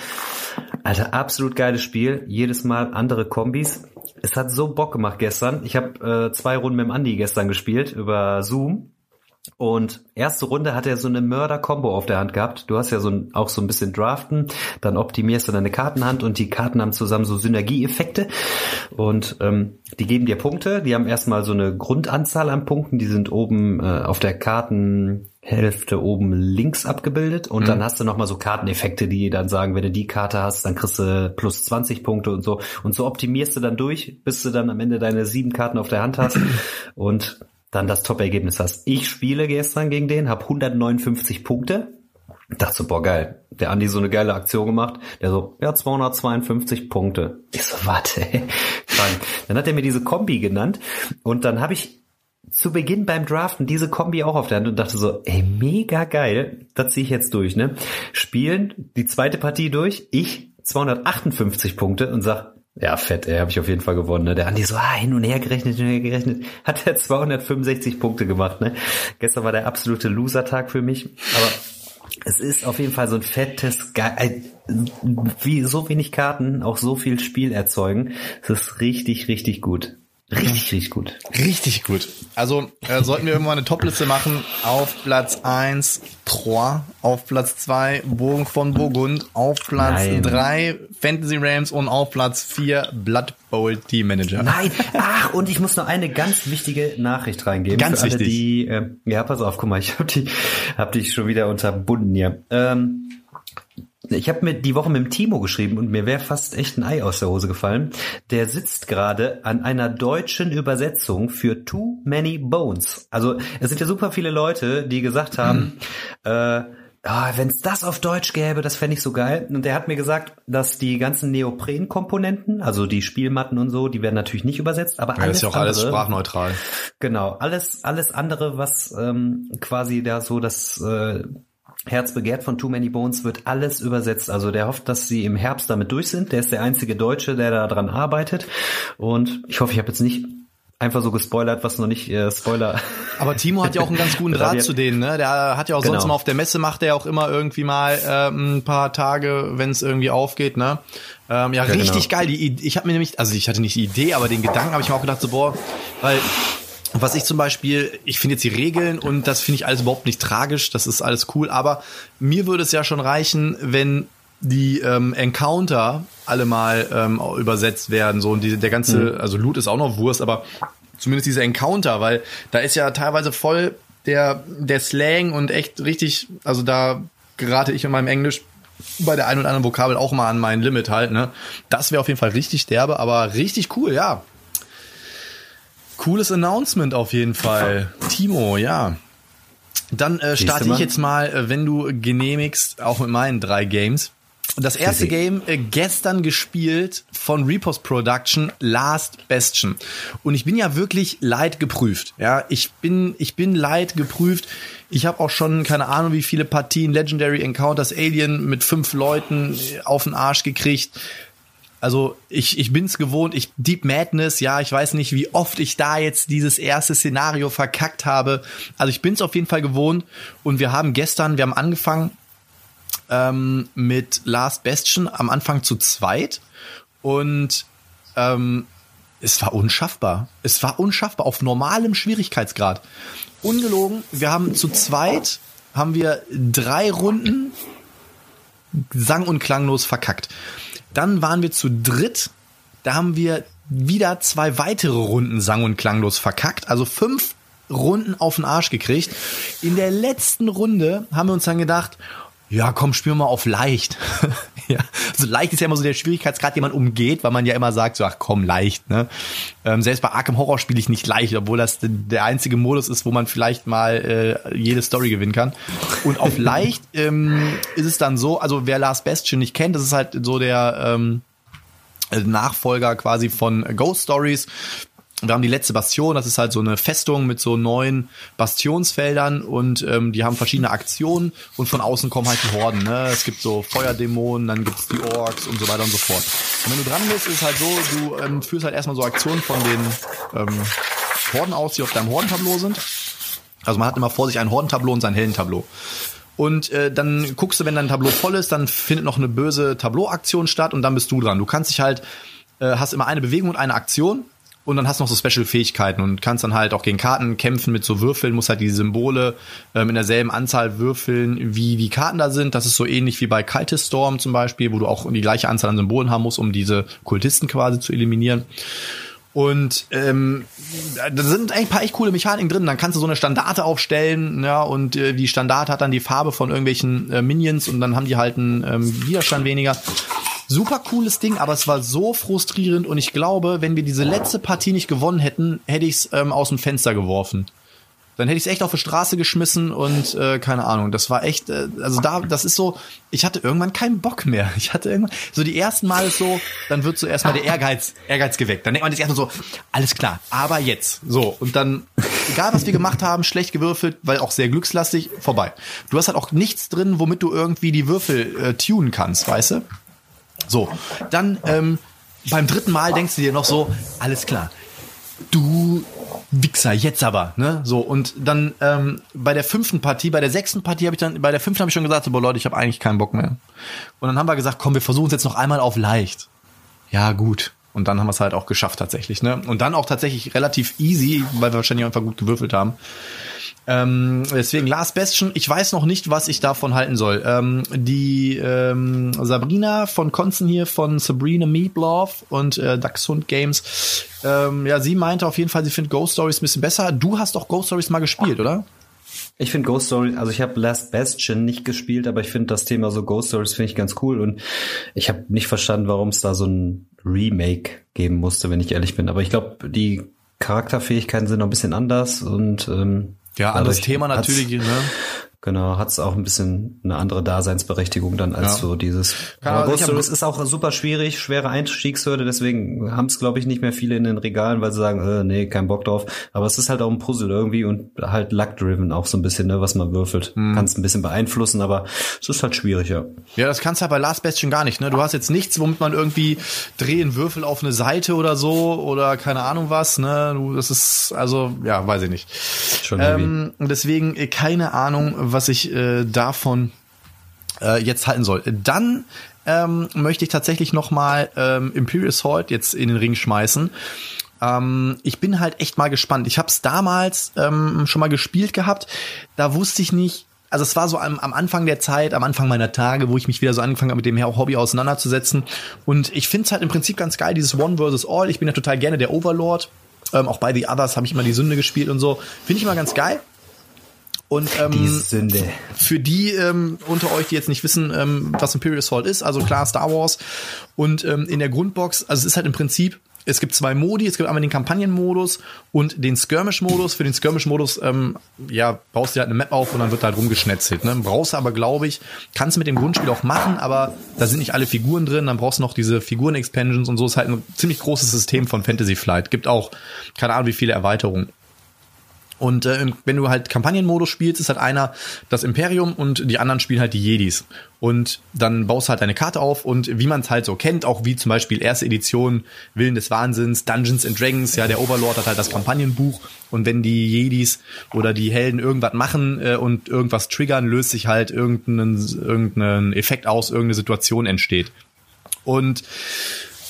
Speaker 3: Alter, absolut geiles Spiel. Jedes Mal andere Kombis. Es hat so Bock gemacht gestern. Ich habe äh, zwei Runden mit dem Andi gestern gespielt über Zoom. Und erste Runde hat er so eine Mörder-Kombo auf der Hand gehabt. Du hast ja so ein, auch so ein bisschen Draften, dann optimierst du deine Kartenhand und die Karten haben zusammen so Synergieeffekte und ähm, die geben dir Punkte. Die haben erstmal so eine Grundanzahl an Punkten, die sind oben äh, auf der Kartenhälfte oben links abgebildet und mhm. dann hast du nochmal so Karteneffekte, die dann sagen, wenn du die Karte hast, dann kriegst du plus 20 Punkte und so. Und so optimierst du dann durch, bis du dann am Ende deine sieben Karten auf der Hand hast und dann das Top-Ergebnis hast. Ich spiele gestern gegen den, habe 159 Punkte. Dachte so, boah, geil. Der Andi so eine geile Aktion gemacht. Der so, ja, 252 Punkte. Ich so, warte. Dann hat er mir diese Kombi genannt und dann habe ich zu Beginn beim Draften diese Kombi auch auf der Hand und dachte so, ey, mega geil, das ziehe ich jetzt durch, ne? Spielen, die zweite Partie durch, ich 258 Punkte und sag, ja, fett, ey, habe ich auf jeden Fall gewonnen. Ne? Der Andi so ah, hin und her gerechnet, hin und her gerechnet, hat er 265 Punkte gemacht. Ne? Gestern war der absolute Loser-Tag für mich, aber es ist auf jeden Fall so ein fettes, Ge wie so wenig Karten auch so viel Spiel erzeugen. Es ist richtig, richtig gut. Richtig, richtig gut.
Speaker 2: Richtig gut. Also äh, sollten wir irgendwann eine Topliste machen. Auf Platz eins Troyes, auf Platz zwei Bogen von Burgund, auf Platz Nein. drei Fantasy Rams und auf Platz vier Blood Bowl Team Manager.
Speaker 3: Nein, ach, und ich muss noch eine ganz wichtige Nachricht reingeben.
Speaker 2: Ganz
Speaker 3: für alle,
Speaker 2: wichtig.
Speaker 3: Die, äh, ja, pass auf, guck mal, ich hab, die, hab dich schon wieder unterbunden hier. Ähm, ich habe mir die Woche mit dem Timo geschrieben und mir wäre fast echt ein Ei aus der Hose gefallen. Der sitzt gerade an einer deutschen Übersetzung für Too Many Bones. Also es sind ja super viele Leute, die gesagt haben, mhm. äh, ah, wenn es das auf Deutsch gäbe, das fände ich so geil. Und der hat mir gesagt, dass die ganzen Neopren-Komponenten, also die Spielmatten und so, die werden natürlich nicht übersetzt, aber
Speaker 2: Ja,
Speaker 3: alles
Speaker 2: ist ja auch
Speaker 3: andere,
Speaker 2: alles sprachneutral.
Speaker 3: Genau, alles, alles andere, was ähm, quasi da so das äh, Herz begehrt von Too Many Bones, wird alles übersetzt. Also der hofft, dass sie im Herbst damit durch sind. Der ist der einzige Deutsche, der da dran arbeitet. Und ich hoffe, ich habe jetzt nicht einfach so gespoilert, was noch nicht äh, Spoiler.
Speaker 2: Aber Timo hat ja auch einen ganz guten Draht zu denen, ne? Der hat ja auch
Speaker 3: Genau.
Speaker 2: sonst mal auf der Messe macht er auch immer irgendwie mal ähm, ein paar Tage, wenn es irgendwie aufgeht, ne? Ähm, ja, richtig
Speaker 3: genau.
Speaker 2: geil. Die, ich habe mir nämlich, also ich hatte nicht die Idee, aber den Gedanken habe ich mir auch gedacht, so boah, weil was ich zum Beispiel, ich finde jetzt die Regeln und das finde ich alles überhaupt nicht tragisch, das ist alles cool, aber mir würde es ja schon reichen, wenn die ähm, Encounter alle mal ähm, übersetzt werden, so und die, der ganze, also Loot ist auch noch Wurst, aber zumindest diese Encounter, weil da ist ja teilweise voll der der Slang und echt richtig, also da gerate ich in meinem Englisch bei der einen oder anderen Vokabel auch mal an mein Limit halt, ne? Das wäre auf jeden Fall richtig derbe, aber richtig cool, ja. Cooles Announcement auf jeden Fall. Timo, ja. Dann äh, starte ich jetzt mal, äh, wenn du genehmigst, auch mit meinen drei Games. Das erste. Game äh, gestern gespielt von Repos Production, Last Bastion. Und ich bin ja wirklich leid geprüft. Ja, ich bin ich bin leid geprüft. Ich habe auch schon keine Ahnung, wie viele Partien Legendary Encounters Alien mit fünf Leuten äh, auf den Arsch gekriegt. Also ich, ich bin's gewohnt, ich Deep Madness, ja, ich weiß nicht, wie oft ich da jetzt dieses erste Szenario verkackt habe. Also ich bin's auf jeden Fall gewohnt und wir haben gestern, wir haben angefangen ähm, mit Last Bastion am Anfang zu zweit und ähm, es war unschaffbar. Es war unschaffbar auf normalem Schwierigkeitsgrad. Ungelogen, wir haben zu zweit haben wir drei Runden sang- und klanglos verkackt. Dann waren wir zu dritt, da haben wir wieder zwei weitere Runden sang- und klanglos verkackt, also fünf Runden auf den Arsch gekriegt. In der letzten Runde haben wir uns dann gedacht, ja, komm, wir mal auf leicht. ja, also leicht ist ja immer so der Schwierigkeitsgrad, den man umgeht, weil man ja immer sagt, so, ach komm, leicht. Ne? Ähm, selbst bei Arkham Horror spiele ich nicht leicht, obwohl das der einzige Modus ist, wo man vielleicht mal äh, jede Story gewinnen kann. Und auf leicht ähm, ist es dann so, also wer Last Bastion nicht kennt, das ist halt so der ähm, Nachfolger quasi von Ghost Stories. Wir haben die letzte Bastion, das ist halt so eine Festung mit so neun Bastionsfeldern und ähm, die haben verschiedene Aktionen und von außen kommen halt die Horden. Ne? Es gibt so Feuerdämonen, dann gibt's die Orks und so weiter und so fort. Und wenn du dran bist, ist es halt so, du ähm, führst halt erstmal so Aktionen von den ähm, Horden aus, die auf deinem Hordentableau sind. Also man hat immer vor sich ein Hordentableau und sein Heldentableau. Und äh, dann guckst du, wenn dein Tableau voll ist, dann findet noch eine böse Tableauaktion statt und dann bist du dran. Du kannst dich halt, äh, hast immer eine Bewegung und eine Aktion und dann hast du noch so Special-Fähigkeiten und kannst dann halt auch gegen Karten kämpfen mit so Würfeln, musst halt die Symbole ähm, in derselben Anzahl würfeln, wie die Karten da sind. Das ist so ähnlich wie bei Cultist Storm zum Beispiel, wo du auch die gleiche Anzahl an Symbolen haben musst, um diese Kultisten quasi zu eliminieren. Und ähm, da sind eigentlich ein paar echt coole Mechaniken drin. Dann kannst du so eine Standarte aufstellen, ja, und äh, die Standarte hat dann die Farbe von irgendwelchen äh, Minions und dann haben die halt einen ähm, Widerstand weniger. Super cooles Ding, aber es war so frustrierend und ich glaube, wenn wir diese letzte Partie nicht gewonnen hätten, hätte ich es ähm, aus dem Fenster geworfen. Dann hätte ich es echt auf die Straße geschmissen und äh, keine Ahnung. Das war echt, äh, also da, das ist so, ich hatte irgendwann keinen Bock mehr. Ich hatte irgendwann, so die ersten Mal ist so, dann wird so erstmal der Ehrgeiz, Ehrgeiz geweckt. Dann denkt man sich erstmal so, alles klar, aber jetzt. So, und dann, egal was wir gemacht haben, schlecht gewürfelt, weil auch sehr glückslastig, vorbei. Du hast halt auch nichts drin, womit du irgendwie die Würfel äh, tunen kannst, weißt du? So, dann ähm, beim dritten Mal denkst du dir noch so, alles klar, du Wichser, jetzt aber, ne? So, und dann ähm, bei der fünften Partie, bei der sechsten Partie habe ich dann, bei der fünften habe ich schon gesagt, so, boah Leute, ich habe eigentlich keinen Bock mehr. Und dann haben wir gesagt, komm, wir versuchen es jetzt noch einmal auf leicht. Ja, gut. Und dann haben wir es halt auch geschafft tatsächlich, ne? Und dann auch tatsächlich relativ easy, weil wir wahrscheinlich einfach gut gewürfelt haben. Ähm, deswegen Last Bastion, ich weiß noch nicht, was ich davon halten soll. Ähm, die ähm, Sabrina von Konzen hier von Sabrina Meatloaf und äh, Dachshund Games, ähm, ja, sie meinte auf jeden Fall, sie findet Ghost Stories ein bisschen besser. Du hast doch Ghost Stories mal gespielt, oder?
Speaker 3: Ich finde Ghost Story, also ich habe Last Bastion nicht gespielt, aber ich finde das Thema so Ghost Stories finde ich ganz cool und ich habe nicht verstanden, warum es da so ein Remake geben musste, wenn ich ehrlich bin. Aber ich glaube, die Charakterfähigkeiten sind noch ein bisschen anders und ähm,
Speaker 2: Ja, anderes Thema natürlich, ne?
Speaker 3: Genau, hat es auch ein bisschen eine andere Daseinsberechtigung dann als
Speaker 2: Ja.
Speaker 3: so dieses.
Speaker 2: Kann
Speaker 3: Aber Ghost Stories ist auch super schwierig, schwere Einstiegshürde, deswegen haben es, glaube ich, nicht mehr viele in den Regalen, weil sie sagen, äh, nee, kein Bock drauf. Aber es ist halt auch ein Puzzle irgendwie und halt luck-driven auch so ein bisschen, ne, was man würfelt.
Speaker 2: Hm.
Speaker 3: Kannst ein bisschen beeinflussen, aber es ist halt schwierig, ja.
Speaker 2: Ja, das kannst du halt bei Last Bastion gar nicht. Ne? Du hast jetzt nichts, womit man irgendwie drehen Würfel auf eine Seite oder so oder keine Ahnung was. Ne? Du, das ist also ja, weiß ich nicht.
Speaker 3: Schon.
Speaker 2: Ähm, deswegen äh, keine Ahnung, was ich äh, davon äh, jetzt halten soll. Dann ähm, möchte ich tatsächlich noch mal ähm, Imperial Assault jetzt in den Ring schmeißen. Ähm, ich bin halt echt mal gespannt. Ich habe es damals ähm, schon mal gespielt gehabt. Da wusste ich nicht. Also es war so am, am Anfang der Zeit, am Anfang meiner Tage, wo ich mich wieder so angefangen habe, mit dem Hobby auseinanderzusetzen. Und ich finde es halt im Prinzip ganz geil, dieses One versus All. Ich bin ja total gerne der Overlord. Ähm, auch bei The Others habe ich immer die Sünde gespielt und so. Finde ich immer ganz geil. Und ähm,
Speaker 3: Die Sünde.
Speaker 2: für die ähm, unter euch, die jetzt nicht wissen, ähm, was Imperial Assault ist, also klar Star Wars. Und ähm, in der Grundbox, also es ist halt im Prinzip, es gibt zwei Modi, es gibt einmal den Kampagnenmodus und den Skirmish-Modus. Für den Skirmish-Modus, ähm, ja, baust du halt eine Map auf und dann wird halt rumgeschnetzelt. Ne? Brauchst du aber, glaube ich, kannst du mit dem Grundspiel auch machen, aber da sind nicht alle Figuren drin, dann brauchst du noch diese Figuren-Expansions und so. Ist halt ein ziemlich großes System von Fantasy Flight. Gibt auch, keine Ahnung, wie viele Erweiterungen. Und äh, wenn du halt Kampagnenmodus spielst, ist halt einer das Imperium und die anderen spielen halt die Jedis. Und dann baust du halt deine Karte auf und wie man es halt so kennt, auch wie zum Beispiel erste Edition Willen des Wahnsinns, Dungeons and Dragons, ja, der Overlord hat halt das Kampagnenbuch und wenn die Jedis oder die Helden irgendwas machen äh, und irgendwas triggern, löst sich halt irgendein, irgendein Effekt aus, irgendeine Situation entsteht. Und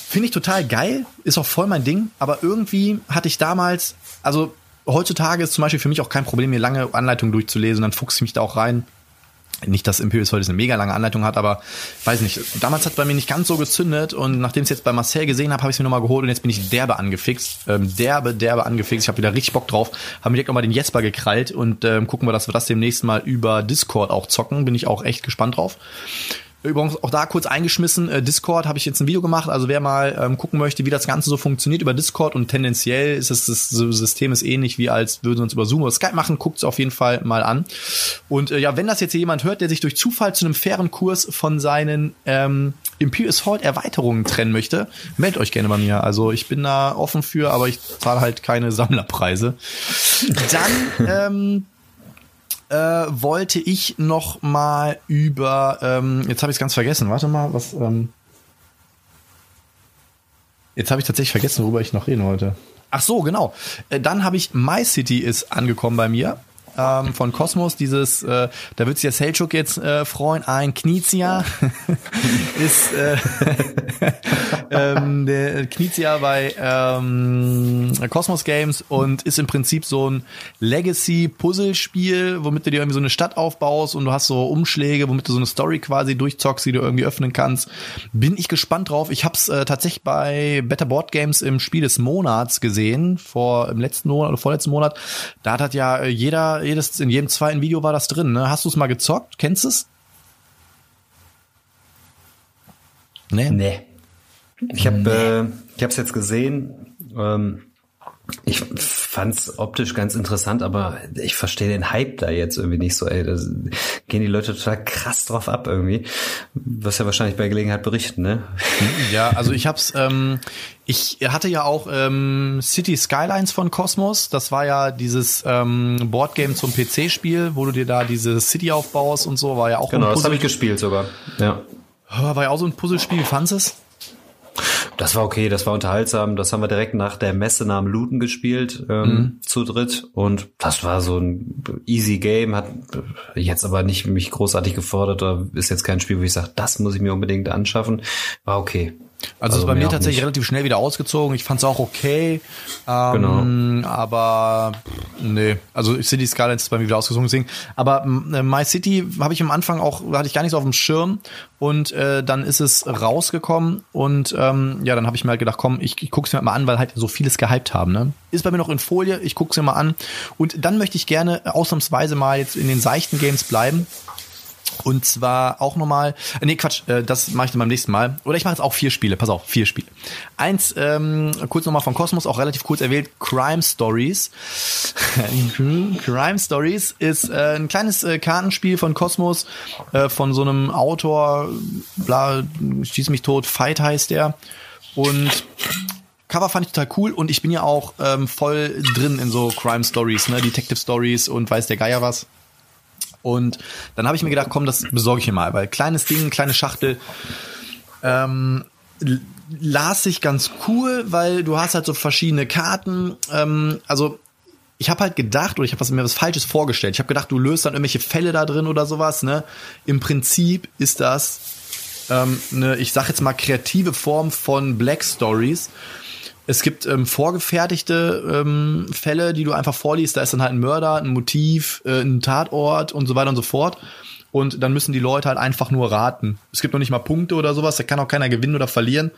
Speaker 2: Finde ich total geil, ist auch voll mein Ding, aber irgendwie hatte ich damals, also heutzutage ist zum Beispiel für mich auch kein Problem, mir lange Anleitungen durchzulesen, dann fuchse ich mich da auch rein. Nicht, dass Imperius heute eine mega lange Anleitung hat, aber weiß nicht. Damals hat bei mir nicht ganz so gezündet und nachdem ich es jetzt bei Marcel gesehen habe, habe ich es mir nochmal geholt und jetzt bin ich derbe angefixt. Ähm, derbe, derbe angefixt. Ich habe wieder richtig Bock drauf. Haben direkt nochmal den Jesper gekrallt und ähm, gucken wir, dass wir das demnächst mal über Discord auch zocken. Bin ich auch echt gespannt drauf. Übrigens auch da kurz eingeschmissen, äh, Discord habe ich jetzt ein Video gemacht, also wer mal ähm, gucken möchte, wie das Ganze so funktioniert über Discord und tendenziell ist es, das System ist ähnlich wie als würden wir uns über Zoom oder Skype machen, guckt es auf jeden Fall mal an. Und äh, ja, wenn das jetzt hier jemand hört, der sich durch Zufall zu einem fairen Kurs von seinen ähm, Imperial Assault Erweiterungen trennen möchte, meldet euch gerne bei mir. Also ich bin da offen für, aber ich zahle halt keine Sammlerpreise. Dann ähm, äh, wollte ich noch mal über, ähm, jetzt habe ich es ganz vergessen, warte mal, was, ähm, jetzt habe ich tatsächlich vergessen, worüber ich noch reden wollte. Ach so, genau. Äh, dann habe ich My City ist angekommen bei mir ähm, von Cosmos, dieses, äh, da wird sich der Selchuk jetzt äh, freuen, ein Knizia ist äh, ähm, der Knizia bei ähm, Cosmos Games und ist im Prinzip so ein Legacy-Puzzlespiel, womit du dir irgendwie so eine Stadt aufbaust und du hast so Umschläge, womit du so eine Story quasi durchzockst, die du irgendwie öffnen kannst. Bin ich gespannt drauf. Ich habe es äh, tatsächlich bei Better Board Games im Spiel des Monats gesehen, vor im letzten Monat oder vorletzten Monat. Da hat ja äh, jeder, jedes, in jedem zweiten Video war das drin. Ne? Hast du es mal gezockt? Kennst du es? Nee.
Speaker 3: Nee. Ich habe äh, ich habe es jetzt gesehen. Ähm, ich fand's optisch ganz interessant, aber ich verstehe den Hype da jetzt irgendwie nicht so. Ey, da gehen die Leute total krass drauf ab irgendwie. Wirst ja wahrscheinlich bei Gelegenheit berichten, ne?
Speaker 2: Ja, also ich hab's, ähm, ich hatte ja auch ähm, City Skylines von Cosmos. Das war ja dieses ähm, Boardgame zum PC-Spiel, wo du dir da diese City aufbaust und so. War ja auch
Speaker 3: Genau,
Speaker 2: ein
Speaker 3: das habe ich gespielt sogar. Ja.
Speaker 2: War ja auch so ein Puzzlespiel. Wie fandest du es?
Speaker 3: Das war okay, das war unterhaltsam. Das haben wir direkt nach der Messe nach dem Looten gespielt, ähm,
Speaker 2: Mhm.
Speaker 3: zu dritt. Und das war so ein easy Game, hat jetzt aber nicht mich großartig gefordert. Da ist jetzt kein Spiel, wo ich sage, das muss ich mir unbedingt anschaffen. War okay.
Speaker 2: Also, ist bei mir tatsächlich
Speaker 3: nicht.
Speaker 2: relativ schnell wieder ausgezogen. Ich fand's auch okay. Ähm,
Speaker 3: Genau.
Speaker 2: Aber nee, also City Skylines ist bei mir wieder ausgezogen. Deswegen. Aber äh, My City habe ich am Anfang auch, hatte ich gar nicht so auf dem Schirm. Und äh, dann ist es rausgekommen. Und ähm, ja, dann habe ich mir halt gedacht, komm, ich, ich guck's mir mal an, weil halt so vieles gehypt haben. Ne? Ist bei mir noch in Folie, ich guck's mir mal an. Und dann möchte ich gerne ausnahmsweise mal jetzt in den seichten Games bleiben. Und zwar auch nochmal, äh, nee, Quatsch, äh, das mache ich dann beim nächsten Mal. Oder ich mache jetzt auch vier Spiele, pass auf, vier Spiele. Eins, ähm, kurz nochmal von Cosmos, auch relativ kurz erwähnt, Crime Stories. Crime Stories ist äh, ein kleines äh, Kartenspiel von Cosmos, äh, von so einem Autor, bla, schieß mich tot, Fight heißt der. Und Cover fand ich total cool und ich bin ja auch ähm, voll drin in so Crime Stories, ne, Detective Stories und weiß der Geier was. Und dann habe ich mir gedacht, komm, das besorge ich mir mal, weil kleines Ding, kleine Schachtel, ähm, las sich ganz cool, weil du hast halt so verschiedene Karten. Ähm, also ich habe halt gedacht, oder ich habe mir was Falsches vorgestellt. Ich habe gedacht, du löst dann irgendwelche Fälle da drin oder sowas. Ne? Im Prinzip ist das ähm, eine, ich sag jetzt mal, kreative Form von Black Stories. Es gibt ähm, vorgefertigte ähm, Fälle, die du einfach vorliest. Da ist dann halt ein Mörder, ein Motiv, äh, ein Tatort und so weiter und so fort. Und dann müssen die Leute halt einfach nur raten. Es gibt noch nicht mal Punkte oder sowas. Da kann auch keiner gewinnen oder verlieren.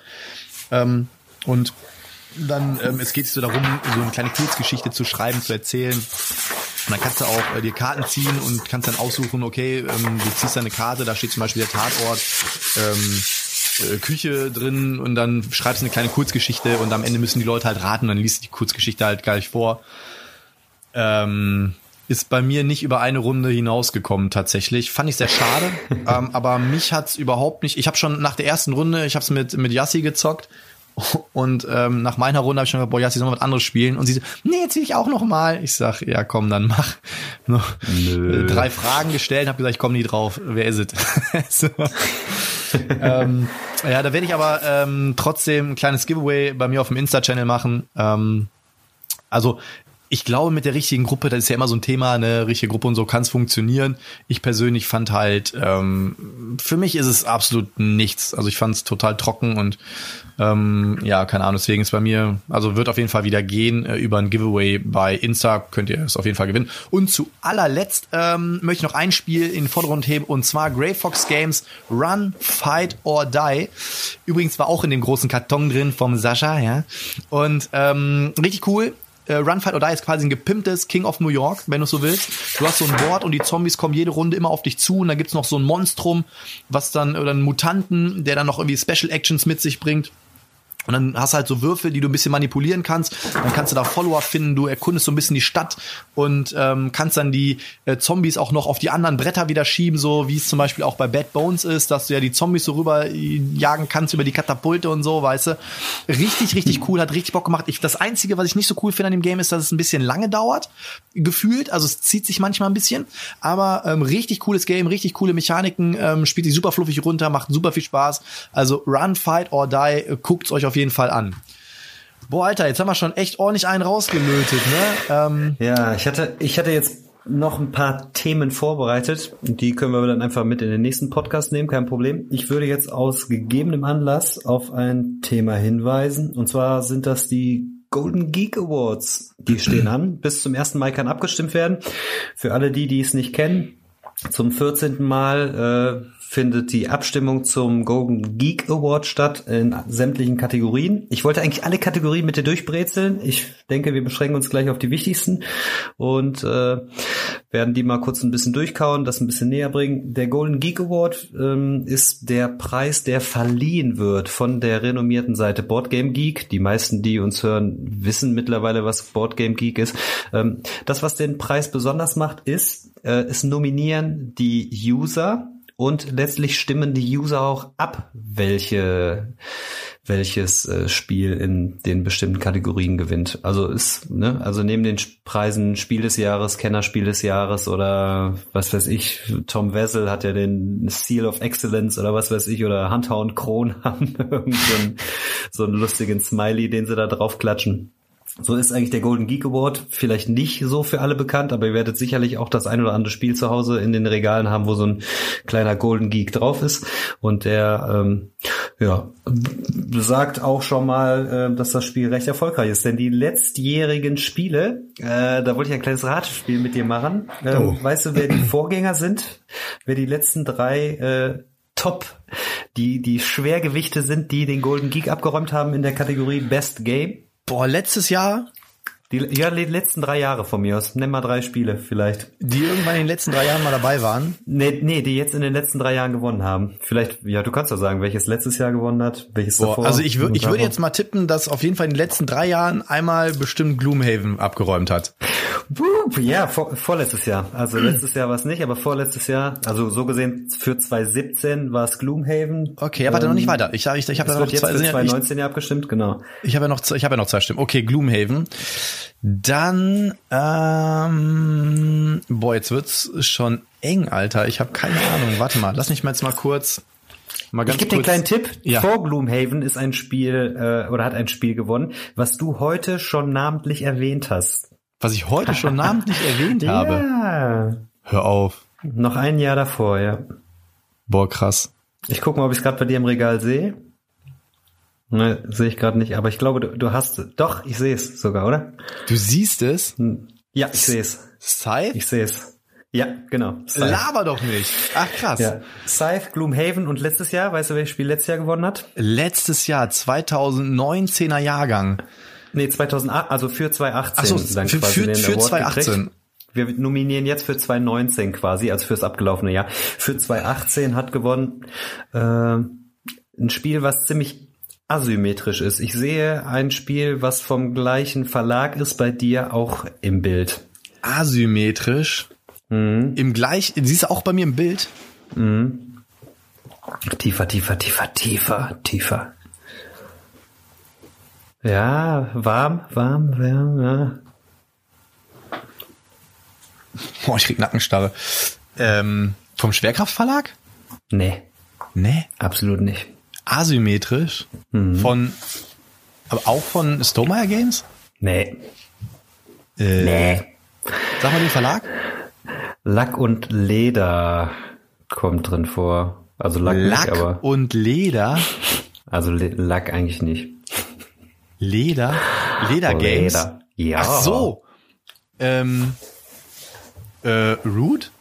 Speaker 2: Ähm, und dann ähm, es geht so darum, so eine kleine Kurzgeschichte zu schreiben, zu erzählen. Und dann kannst du auch äh, dir Karten ziehen und kannst dann aussuchen, okay, ähm, du ziehst eine Karte, da steht zum Beispiel der Tatort. Ähm, äh, Küche drin und dann schreibst du eine kleine Kurzgeschichte und am Ende müssen die Leute halt raten, dann liest du die Kurzgeschichte halt gleich vor. Ähm, ist bei mir nicht über eine Runde hinausgekommen tatsächlich. Fand ich sehr schade, ähm, aber mich hat's überhaupt nicht. Ich habe schon nach der ersten Runde, ich habe es mit mit Yassi gezockt und ähm, nach meiner Runde habe ich schon gesagt, boah, Yassi soll mal was anderes spielen und sie so, nee, jetzt will ich auch noch mal. Ich sag, ja, komm, dann mach. Noch Nö. drei Fragen gestellt, habe gesagt, ich komme nie drauf. Wer ist es? so. ähm, ja, da werde ich aber ähm, trotzdem ein kleines Giveaway bei mir auf dem Insta-Channel machen. Ähm, also ich glaube, mit der richtigen Gruppe, das ist ja immer so ein Thema, eine richtige Gruppe und so kann es funktionieren. Ich persönlich fand halt, ähm, für mich ist es absolut nichts. Also ich fand es total trocken und ähm, ja, keine Ahnung, deswegen ist bei mir, also wird auf jeden Fall wieder gehen äh, über ein Giveaway bei Insta, könnt ihr es auf jeden Fall gewinnen. Und zu allerletzt ähm, möchte ich noch ein Spiel in den Vordergrund heben und zwar Grey Fox Games Run, Fight or Die. Übrigens war auch in dem großen Karton drin vom Sascha, ja. Und ähm, richtig cool äh, Run, Fight or Die ist quasi ein gepimptes King of New York, wenn du so willst. Du hast so ein Board und die Zombies kommen jede Runde immer auf dich zu und dann gibt's noch so ein Monstrum, was dann, oder einen Mutanten, der dann noch irgendwie Special Actions mit sich bringt. Und dann hast du halt so Würfel, die du ein bisschen manipulieren kannst. Dann kannst du da Follower finden. Du erkundest so ein bisschen die Stadt und ähm, kannst dann die äh, Zombies auch noch auf die anderen Bretter wieder schieben, so wie es zum Beispiel auch bei Bad Bones ist, dass du ja die Zombies so rüber äh, jagen kannst über die Katapulte und so, weißt du. Richtig, richtig cool, hat richtig Bock gemacht. Ich, das Einzige, was ich nicht so cool finde an dem Game, ist, dass es ein bisschen lange dauert, gefühlt. Also es zieht sich manchmal ein bisschen. Aber ähm, richtig cooles Game, richtig coole Mechaniken, ähm, spielt sich super fluffig runter, macht super viel Spaß. Also Run, Fight or Die, äh, guckt's euch auf jeden Fall an. Boah, Alter, jetzt haben wir schon echt ordentlich einen rausgelötet, ne?
Speaker 3: Ähm, ja, ich hatte, ich hatte jetzt noch ein paar Themen vorbereitet. Die können wir dann einfach mit in den nächsten Podcast nehmen, kein Problem. Ich würde jetzt aus gegebenem Anlass auf ein Thema hinweisen. Und zwar sind das die Golden Geek Awards. Die stehen an. Bis zum 1. Mai kann abgestimmt werden. Für alle die, die es nicht kennen, zum 14. Mal äh, findet die Abstimmung zum Golden Geek Award statt in sämtlichen Kategorien. Ich wollte eigentlich alle Kategorien mit dir durchbrezeln. Ich denke, wir beschränken uns gleich auf die wichtigsten und äh, werden die mal kurz ein bisschen durchkauen, das ein bisschen näher bringen. Der Golden Geek Award ähm, ist der Preis, der verliehen wird von der renommierten Seite Boardgame Geek. Die meisten, die uns hören, wissen mittlerweile, was Boardgame Geek ist. Ähm, das, was den Preis besonders macht, ist, äh, es nominieren die User und letztlich stimmen die User auch ab, welche welches äh, Spiel in den bestimmten Kategorien gewinnt. Also ist, ne, also neben den Preisen Spiel des Jahres, Kennerspiel des Jahres oder was weiß ich, Tom Wessel hat ja den Seal of Excellence oder was weiß ich, oder Hunter und Kron haben so, einen, so einen lustigen Smiley, den sie da drauf klatschen. So ist eigentlich der Golden Geek Award vielleicht nicht so für alle bekannt, aber ihr werdet sicherlich auch das ein oder andere Spiel zu Hause in den Regalen haben, wo so ein kleiner Golden Geek drauf ist. Und der ähm, ja, sagt auch schon mal, äh, dass das Spiel recht erfolgreich ist. Denn die letztjährigen Spiele, äh, da wollte ich ein kleines Ratespiel mit dir machen. Ähm, oh. Weißt du, wer die Vorgänger sind? Wer die letzten drei äh, Top, die, die Schwergewichte sind, die den Golden Geek abgeräumt haben in der Kategorie Best Game?
Speaker 2: Boah, letztes Jahr
Speaker 3: Die, ja, die letzten drei Jahre von mir aus. Nimm mal drei Spiele vielleicht.
Speaker 2: Die irgendwann in den letzten drei Jahren mal dabei waren.
Speaker 3: Nee, nee, die jetzt in den letzten drei Jahren gewonnen haben. Vielleicht, ja, du kannst doch sagen, welches letztes Jahr gewonnen hat, welches
Speaker 2: Boah,
Speaker 3: davor.
Speaker 2: also ich würde ich würde jetzt mal tippen, dass auf jeden Fall in den letzten drei Jahren einmal bestimmt Gloomhaven abgeräumt hat.
Speaker 3: Ja, vor, vorletztes Jahr. Also letztes Jahr war es nicht, aber vorletztes Jahr, also so gesehen für 2017 war es Gloomhaven.
Speaker 2: Okay, aber warte noch nicht weiter. Ich, ich, ich habe ja noch
Speaker 3: jetzt
Speaker 2: zwei,
Speaker 3: für
Speaker 2: sind ja- ich,
Speaker 3: 2019 ja abgestimmt, genau.
Speaker 2: ich habe ja noch ich habe ja noch zwei Stimmen. Okay, Gloomhaven. Dann ähm, boah, jetzt wird's schon eng, Alter. Ich habe keine Ahnung. Warte mal, lass mich mal jetzt mal kurz mal ganz
Speaker 3: Ich gebe dir einen kleinen Tipp.
Speaker 2: Ja.
Speaker 3: Vor Gloomhaven ist ein Spiel äh, oder hat ein Spiel gewonnen, was du heute schon namentlich erwähnt hast.
Speaker 2: was ich heute schon namentlich erwähnt habe.
Speaker 3: Ja.
Speaker 2: Hör auf.
Speaker 3: Noch ein Jahr davor, ja.
Speaker 2: Boah, krass.
Speaker 3: Ich gucke mal, ob ich es gerade bei dir im Regal sehe. Ne, sehe ich gerade nicht, aber ich glaube, du, du hast doch, ich sehe es sogar, oder?
Speaker 2: Du siehst es?
Speaker 3: Ja, ich sehe es.
Speaker 2: Scythe?
Speaker 3: Ich sehe es. Ja, genau. Scythe.
Speaker 2: Laber doch nicht. Ach krass.
Speaker 3: Ja. Scythe, Gloomhaven und letztes Jahr, weißt du, welches Spiel letztes Jahr gewonnen hat?
Speaker 2: Letztes Jahr, 2019er Jahrgang.
Speaker 3: Nee, 2008, also für 2018
Speaker 2: Ach so,
Speaker 3: dann
Speaker 2: für-
Speaker 3: quasi
Speaker 2: für-
Speaker 3: den
Speaker 2: für
Speaker 3: Award
Speaker 2: 2018.
Speaker 3: gekriegt. Wir nominieren jetzt für 2019 quasi, also fürs abgelaufene Jahr. Für 2018 hat gewonnen äh, ein Spiel, was ziemlich asymmetrisch ist. Ich sehe ein Spiel, was vom gleichen Verlag ist, bei dir auch im Bild.
Speaker 2: Asymmetrisch.
Speaker 3: Mhm.
Speaker 2: Im gleich, siehst du auch bei mir im Bild?
Speaker 3: Tiefer, tiefer, tiefer, tiefer, tiefer. Ja, warm, warm, warm, ja.
Speaker 2: Boah, ich krieg Nackenstarre. Ähm, vom Schwerkraftverlag?
Speaker 3: Nee,
Speaker 2: Nee.
Speaker 3: absolut nicht.
Speaker 2: Asymmetrisch.
Speaker 3: Mhm.
Speaker 2: Von, aber auch von Stonemeyer Games?
Speaker 3: Nee.
Speaker 2: Äh,
Speaker 3: Nee.
Speaker 2: Sag mal den Verlag.
Speaker 3: Lack und Leder kommt drin vor. Also Lack,
Speaker 2: Lack
Speaker 3: nicht, aber
Speaker 2: und Leder.
Speaker 3: also Le Lack eigentlich nicht.
Speaker 2: Leder. Leder Games.
Speaker 3: Leder. Ja.
Speaker 2: Ach so. Ähm, äh, Root?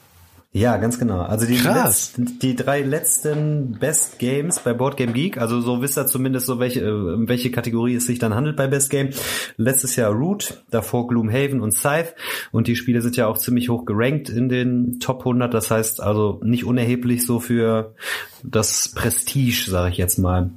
Speaker 3: Ja, ganz genau. Also die,
Speaker 2: Krass.
Speaker 3: letzten, die drei letzten Best Games bei Board Game Geek, also so wisst ihr zumindest so welche, äh, um welche Kategorie es sich dann handelt bei Best Game. Letztes Jahr Root, davor Gloomhaven und Scythe und die Spiele sind ja auch ziemlich hoch gerankt in den Top 100, das heißt also nicht unerheblich so für das Prestige, sage ich jetzt mal.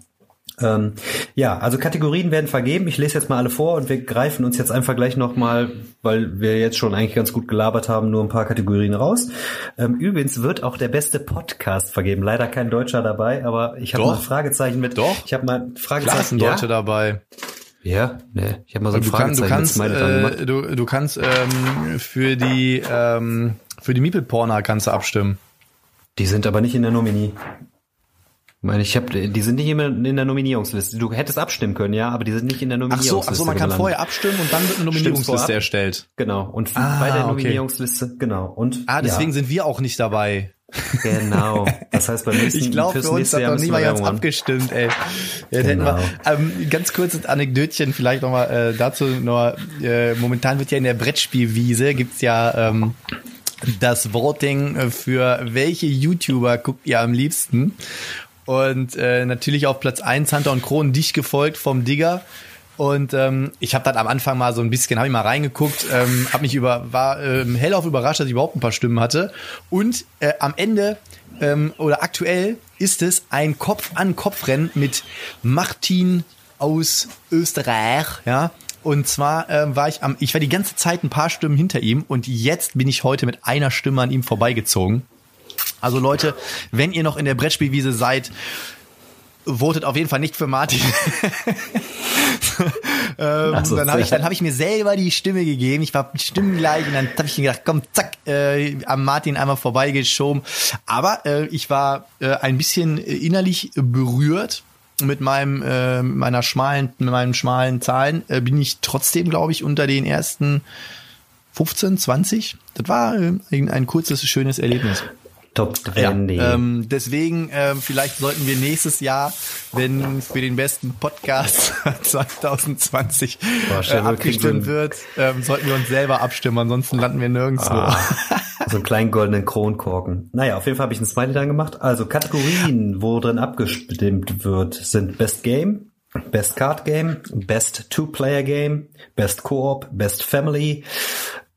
Speaker 3: Ähm, ja, also Kategorien werden vergeben. Ich lese jetzt mal alle vor und wir greifen uns jetzt einfach gleich nochmal, weil wir jetzt schon eigentlich ganz gut gelabert haben, nur ein paar Kategorien raus. Ähm, übrigens wird auch der beste Podcast vergeben. Leider kein Deutscher dabei, aber ich habe mal ein Fragezeichen mit.
Speaker 2: Doch.
Speaker 3: Ich habe mal ein
Speaker 2: Klar
Speaker 3: Fragezeichen.
Speaker 2: ein Deutscher dabei.
Speaker 3: Ja, ja nee. Ich habe mal so ein
Speaker 2: Du, kann, du
Speaker 3: Fragezeichen
Speaker 2: kannst, äh, du, du kannst ähm, für die ähm, für die Meeple Porner kannst du abstimmen.
Speaker 3: Die sind aber nicht in der Nominie. Ich meine, ich habe, die sind nicht immer in der Nominierungsliste. Du hättest abstimmen können, ja, aber die sind nicht in der
Speaker 2: Ach so,
Speaker 3: Nominierungsliste.
Speaker 2: ach so, man kann
Speaker 3: gelandet.
Speaker 2: vorher abstimmen und dann wird eine Nominierungsliste erstellt.
Speaker 3: Genau. Und
Speaker 2: Ah,
Speaker 3: bei der
Speaker 2: okay.
Speaker 3: Nominierungsliste, genau. Und
Speaker 2: Ah, deswegen
Speaker 3: ja,
Speaker 2: sind wir auch nicht dabei.
Speaker 3: genau. Das heißt beim nächsten
Speaker 2: Ich glaube, für uns hat
Speaker 3: Jahr
Speaker 2: noch
Speaker 3: müssen
Speaker 2: nie mal
Speaker 3: wir
Speaker 2: ganz abgestimmt, ey. Jetzt hätten wir,
Speaker 3: Genau.
Speaker 2: ähm, ganz kurzes Anekdötchen vielleicht nochmal äh, dazu. Noch, äh, momentan wird ja in der Brettspielwiese gibt's ja ähm, das Voting für welche YouTuber guckt ihr am liebsten. Und äh, natürlich auf Platz 1 Hunter und Kronen dicht gefolgt vom Digger. Und ähm, ich habe dann am Anfang mal so ein bisschen, habe ich mal reingeguckt, ähm, habe mich über, war ähm, hellauf überrascht, dass ich überhaupt ein paar Stimmen hatte. Und äh, am Ende ähm, oder aktuell ist es ein Kopf-an-Kopf-Rennen mit Martin aus Österreich, ja. Und zwar ähm, war ich am, ich war die ganze Zeit ein paar Stimmen hinter ihm und jetzt bin ich heute mit einer Stimme an ihm vorbeigezogen. Also Leute, wenn ihr noch in der Brettspielwiese seid, votet auf jeden Fall nicht für Martin. ähm,
Speaker 3: so,
Speaker 2: dann habe ich, dann hab ich mir selber die Stimme gegeben. Ich war stimmengleich und dann habe ich gedacht, komm, zack, äh, am Martin einmal vorbeigeschoben. Aber äh, ich war äh, ein bisschen innerlich berührt mit meinem äh, meiner schmalen mit meinen schmalen Zahlen äh, bin ich trotzdem glaube ich unter den ersten 15 20 das war äh, ein, ein kurzes schönes Erlebnis
Speaker 3: Top
Speaker 2: ja,
Speaker 3: 20.
Speaker 2: ähm, deswegen ähm, vielleicht sollten wir nächstes Jahr, wenn für den besten Podcast 2020
Speaker 3: Boah,
Speaker 2: äh, abgestimmt wird, ähm, sollten wir uns selber abstimmen, ansonsten landen wir nirgendwo.
Speaker 3: Ah, so einen kleinen goldenen Kronkorken. Naja, auf jeden Fall habe ich einen Smiley dann gemacht. Also Kategorien, wo drin abgestimmt wird, sind Best Game, Best Card Game, Best Two-Player Game, Best Co-op, Best Family,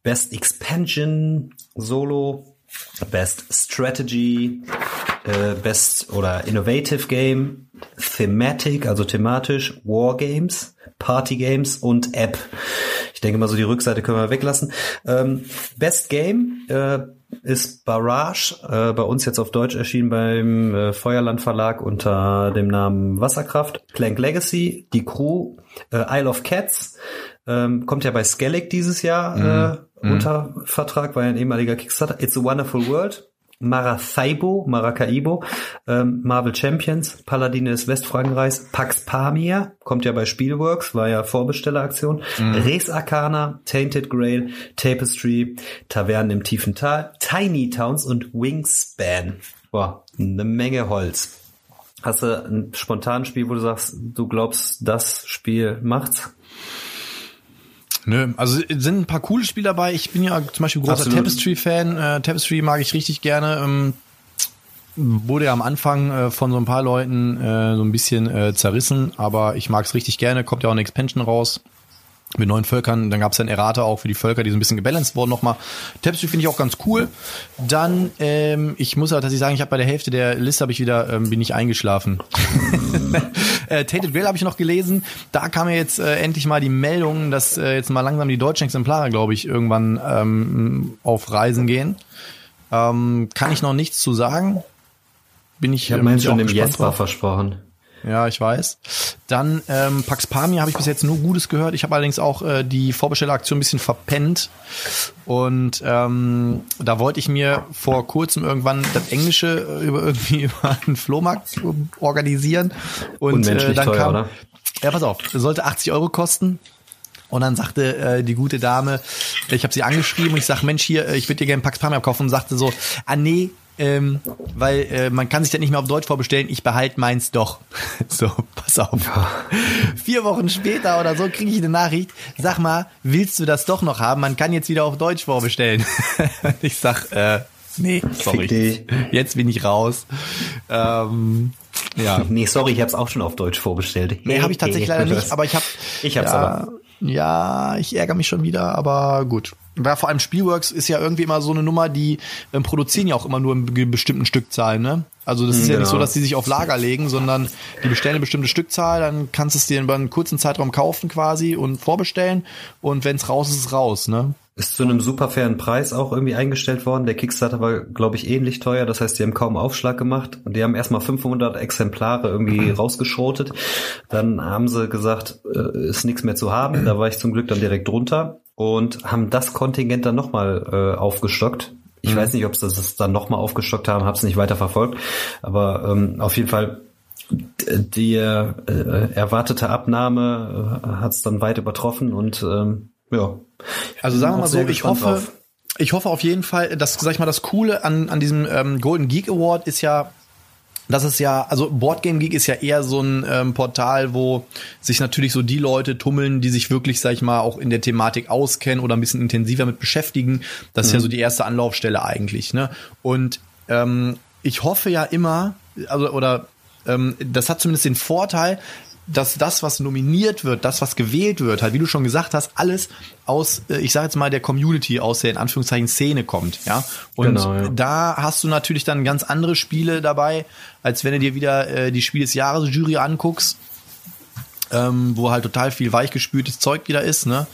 Speaker 3: Best Expansion Solo, Best Strategy, äh, Best oder Innovative Game, Thematic, also thematisch, War Games, Party Games und App. Ich denke mal so die Rückseite können wir weglassen. Ähm, Best Game äh, ist Barrage, äh, bei uns jetzt auf Deutsch erschienen beim äh, Feuerland Verlag unter dem Namen Wasserkraft. Clank Legacy, Die Crew, äh, Isle of Cats, ähm, kommt ja bei Skellig dieses Jahr äh, mhm. unter Vertrag, war ja ein ehemaliger Kickstarter. It's a Wonderful World, Maracaibo, Maracaibo, ähm, Marvel Champions, Paladine des Westfrankenreichs, Pax Pamir, kommt ja bei Spielworks, war ja Vorbestelleraktion, mhm. Res Arcana, Tainted Grail, Tapestry, Tavernen im tiefen Tal, Tiny Towns und Wingspan. Boah, eine Menge Holz. Hast du ein spontanes Spiel, wo du sagst, du glaubst, das Spiel macht's?
Speaker 2: Nö, also sind ein paar coole Spiele dabei. Ich bin ja zum Beispiel großer Tapestry-Fan. Äh, Tapestry mag ich richtig gerne. Ähm, wurde ja am Anfang äh, von so ein paar Leuten äh, so ein bisschen äh, zerrissen, aber ich mag es richtig gerne. Kommt ja auch eine Expansion raus mit neuen Völkern. Dann gab es ja Errata auch für die Völker, die so ein bisschen gebalanced wurden nochmal. Tapestry finde ich auch ganz cool. Dann, ähm, ich muss aber tatsächlich sagen, ich habe bei der Hälfte der Liste habe ich wieder, ähm, bin ich eingeschlafen. äh, Tated Grail habe ich noch gelesen. Da kam ja jetzt äh, endlich mal die Meldung, dass äh, jetzt mal langsam die deutschen Exemplare, glaube ich, irgendwann ähm, auf Reisen gehen. Ähm, kann ich noch nichts zu sagen. Bin ich,
Speaker 3: ich habe ähm, schon dem Jesper versprochen.
Speaker 2: Ja, ich weiß. Dann ähm, Pax Pamir habe ich bis jetzt nur Gutes gehört. Ich habe allerdings auch äh, die Vorbestelleraktion ein bisschen verpennt. Und ähm, da wollte ich mir vor kurzem irgendwann das Englische äh, über irgendwie über einen Flohmarkt organisieren. Und äh, dann teuer, kam. Oder? Ja, pass auf, sollte 80 Euro kosten. Und dann sagte äh, die gute Dame, ich habe sie angeschrieben und ich sag, Mensch, hier, äh, ich würde dir gerne Pax Pamir kaufen und sagte so, ah nee, ähm, weil äh, man kann sich das nicht mehr auf Deutsch vorbestellen, ich behalte meins doch. so, pass auf. Ja. Vier Wochen später oder so kriege ich eine Nachricht, sag mal, willst du das doch noch haben? Man kann jetzt wieder auf Deutsch vorbestellen. ich sag, äh, nee, sorry. Jetzt bin ich raus. Ähm,
Speaker 3: ja. Nee, sorry, ich habe es auch schon auf Deutsch vorbestellt.
Speaker 2: Nee, habe ich tatsächlich leider nicht, aber ich habe
Speaker 3: Ich hab's
Speaker 2: ja,
Speaker 3: aber.
Speaker 2: Ja, ich ärgere mich schon wieder, aber gut. Weil vor allem Spielworks ist ja irgendwie immer so eine Nummer, die ähm, produzieren ja auch immer nur in bestimmten Stückzahlen, ne? Also das ist genau. ja nicht so, genau. dass die sich auf Lager legen, sondern die bestellen eine bestimmte Stückzahl, dann kannst du es dir über einen kurzen Zeitraum kaufen quasi und vorbestellen und wenn es raus ist, ist es raus, ne?
Speaker 3: Ist zu einem super fairen Preis auch irgendwie eingestellt worden. Der Kickstarter war, glaube ich, ähnlich teuer. Das heißt, die haben kaum Aufschlag gemacht. Und die haben erstmal 500 Exemplare irgendwie rausgeschrotet. Dann haben sie gesagt, äh, ist nichts mehr zu haben. Da war ich zum Glück dann direkt drunter und haben das Kontingent dann nochmal äh, aufgestockt. Ich mhm. weiß nicht, ob sie das dann nochmal aufgestockt haben, habe es nicht weiter verfolgt. Aber ähm, auf jeden Fall die äh, erwartete Abnahme äh, hat es dann weit übertroffen und ähm, ja.
Speaker 2: Also sagen wir mal so, ich hoffe, drauf. ich hoffe auf jeden Fall, dass, sag ich mal, das Coole an, an diesem ähm, Golden Geek Award ist ja, das ist ja, also Boardgame Geek ist ja eher so ein ähm, Portal, wo sich natürlich so die Leute tummeln, die sich wirklich, sag ich mal, auch in der Thematik auskennen oder ein bisschen intensiver mit beschäftigen. Das mhm. ist ja mhm. so die erste Anlaufstelle eigentlich. Ne? Und ähm, ich hoffe ja immer, also oder ähm, das hat zumindest den Vorteil, dass das, was nominiert wird, das, was gewählt wird, halt, wie du schon gesagt hast, alles aus, äh, ich sage jetzt mal, der Community, aus der in Anführungszeichen Szene kommt, ja. Und genau, ja. da hast du natürlich dann ganz andere Spiele dabei, als wenn du dir wieder äh, die Spiel des Jahres Jury anguckst ähm, wo halt total viel weichgespültes Zeug wieder ist, ne?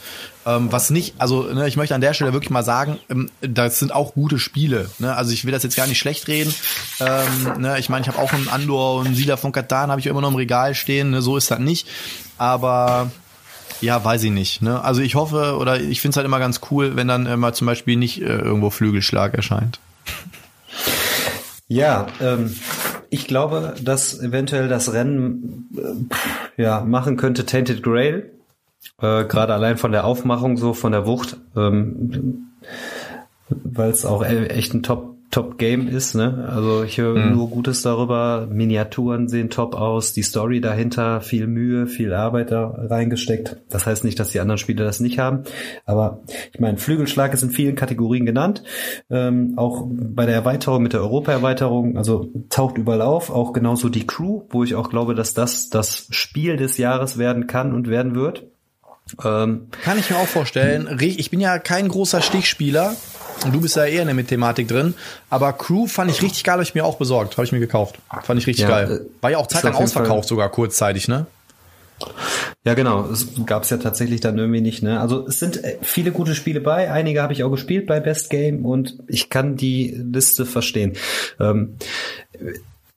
Speaker 2: Ähm, was nicht, also ne, ich möchte an der Stelle wirklich mal sagen, ähm, das sind auch gute Spiele. Ne? Also ich will das jetzt gar nicht schlecht reden. Ähm, ne? Ich meine, ich habe auch einen Andor und Siedler von Katan habe ich immer noch im Regal stehen. Ne? So ist das nicht. Aber ja, weiß ich nicht. Ne? Also ich hoffe oder ich finde es halt immer ganz cool, wenn dann immer zum Beispiel nicht äh, irgendwo Flügelschlag erscheint.
Speaker 3: Ja, ähm, ich glaube, dass eventuell das Rennen äh, ja machen könnte Tainted Grail. Äh, Gerade allein von der Aufmachung so, von der Wucht, ähm, weil es auch e-, echt ein Top Top-Game ist. Ne? Also ich höre mhm. nur Gutes darüber. Miniaturen sehen top aus, die Story dahinter, viel Mühe, viel Arbeit da reingesteckt. Das heißt nicht, dass die anderen Spiele das nicht haben. Aber ich meine, Flügelschlag ist in vielen Kategorien genannt. Ähm, auch bei der Erweiterung mit der Europa-Erweiterung, also taucht überall auf. Auch genauso die Crew, wo ich auch glaube, dass das das Spiel des Jahres werden kann und werden wird.
Speaker 2: Ähm, Kann ich mir auch vorstellen. Ich bin ja kein großer Stichspieler. Und du bist ja eher in der Thematik drin. Aber Crew fand ich richtig geil, habe ich mir auch besorgt. Habe ich mir gekauft. Fand ich richtig ja, geil. War ja auch zeitlang ausverkauft, sogar kurzzeitig, ne?
Speaker 3: Ja, genau. Es gab es ja tatsächlich dann irgendwie nicht. Ne? Also es sind äh, viele gute Spiele bei. Einige habe ich auch gespielt bei Best Game und ich kann die Liste verstehen. Ähm,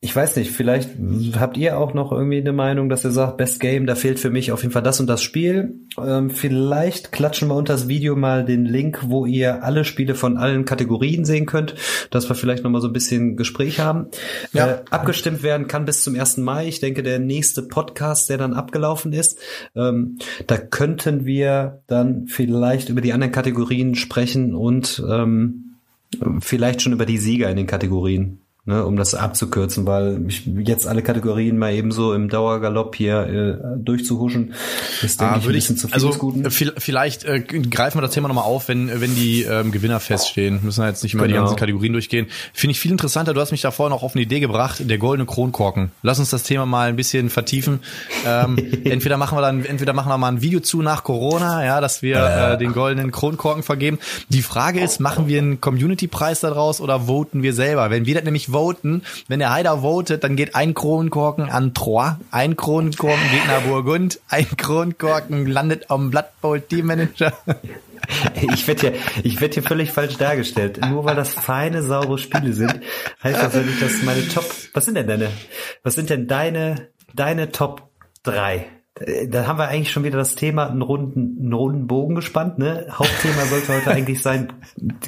Speaker 3: ich weiß nicht, vielleicht habt ihr auch noch irgendwie eine Meinung, dass ihr sagt, Best Game, da fehlt für mich auf jeden Fall das und das Spiel. Ähm, vielleicht klatschen wir unter das Video mal den Link, wo ihr alle Spiele von allen Kategorien sehen könnt, dass wir vielleicht nochmal so ein bisschen Gespräch haben. Ja. Äh, abgestimmt werden kann bis zum 1. Mai. Ich denke, der nächste Podcast, der dann abgelaufen ist, ähm, da könnten wir dann vielleicht über die anderen Kategorien sprechen und ähm, vielleicht schon über die Sieger in den Kategorien ne, um das abzukürzen, weil ich jetzt alle Kategorien mal eben so im Dauergalopp hier äh, durchzuhuschen,
Speaker 2: ist denke ah, ich ein bisschen ich, zu viel also, Guten. Vielleicht äh, greifen wir das Thema nochmal auf, wenn, wenn die ähm, Gewinner feststehen. Müssen wir jetzt nicht immer genau. die ganzen Kategorien durchgehen. Finde ich viel interessanter, du hast mich da vorhin auch auf eine Idee gebracht, der goldene Kronkorken. Lass uns das Thema mal ein bisschen vertiefen. Ähm, entweder machen wir dann, entweder machen wir mal ein Video zu nach Corona, ja, dass wir äh, den goldenen Kronkorken vergeben. Die Frage ist, machen wir einen Community-Preis daraus oder voten wir selber? Wenn wir das nämlich voten. Wenn der Heider votet, dann geht ein Kronkorken an Troyes, ein Kronkorken geht nach Burgund, ein Kronkorken landet am Blood Bowl Teammanager.
Speaker 3: Ich werde hier, ich werde hier völlig falsch dargestellt. Nur weil das feine, saubere Spiele sind, heißt das ja nicht, dass meine Top, was sind denn deine, was sind denn deine, deine Top drei? Da haben wir eigentlich schon wieder das Thema einen runden, einen runden Bogen gespannt. Ne? Hauptthema sollte heute eigentlich sein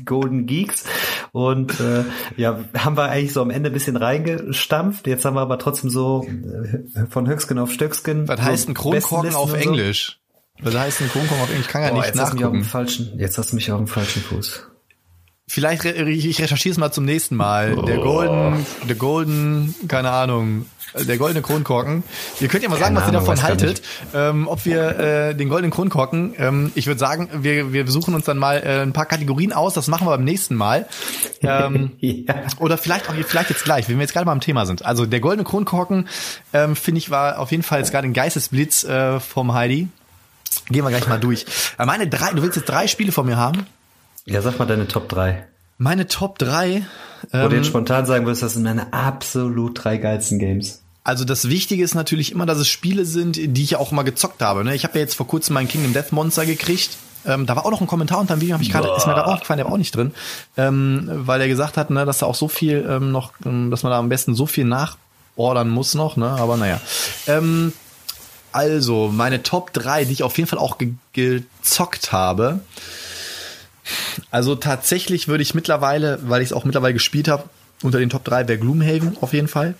Speaker 3: Golden Geeks. Und äh, ja, haben wir eigentlich so am Ende ein bisschen reingestampft. Jetzt haben wir aber trotzdem so äh, von Höchstgen auf Stöcksken.
Speaker 2: Was heißt ein Kronkorken auf Englisch? So. Was heißt ein Kronkorken auf Englisch? Ich kann ja Boah, nicht
Speaker 3: jetzt
Speaker 2: nachgucken. Hast
Speaker 3: mich auf dem falschen, jetzt hast du mich auf dem falschen Fuß.
Speaker 2: Vielleicht re ich recherchiere es mal zum nächsten Mal. Oh. Der Golden, der Golden, keine Ahnung, der goldene Kronkorken. Ihr könnt ja mal sagen, Keine was ihr davon haltet. Ähm, ob wir äh, den goldenen Kronkorken, ähm, ich würde sagen, wir, wir suchen uns dann mal äh, ein paar Kategorien aus, das machen wir beim nächsten Mal. Ähm, ja. Oder vielleicht auch vielleicht jetzt gleich, wenn wir jetzt gerade mal am Thema sind. Also der goldene Kronkorken, ähm, finde ich, war auf jeden Fall jetzt gerade ein Geistesblitz äh, vom Heidi. Gehen wir gleich mal durch. Äh, meine drei, du willst jetzt drei Spiele von mir haben?
Speaker 3: Ja, sag mal deine Top 3.
Speaker 2: Meine Top 3.
Speaker 3: Wo ähm, du jetzt spontan sagen würdest, das sind meine absolut drei geilsten Games.
Speaker 2: Also das Wichtige ist natürlich immer, dass es Spiele sind, die ich auch mal gezockt habe. Ne? Ich habe ja jetzt vor kurzem meinen Kingdom Death Monster gekriegt. Ähm, da war auch noch ein Kommentar unter dem Video, hab ich gerade, ist mir gerade aufgefallen, der war auch nicht drin, ähm, weil er gesagt hat, ne, dass da auch so viel ähm, noch, ähm, dass man da am besten so viel nachordern muss noch, ne? Aber naja. Ähm, also meine Top 3, die ich auf jeden Fall auch ge gezockt habe. Also tatsächlich würde ich mittlerweile, weil ich es auch mittlerweile gespielt habe, unter den Top 3 wäre Gloomhaven auf jeden Fall.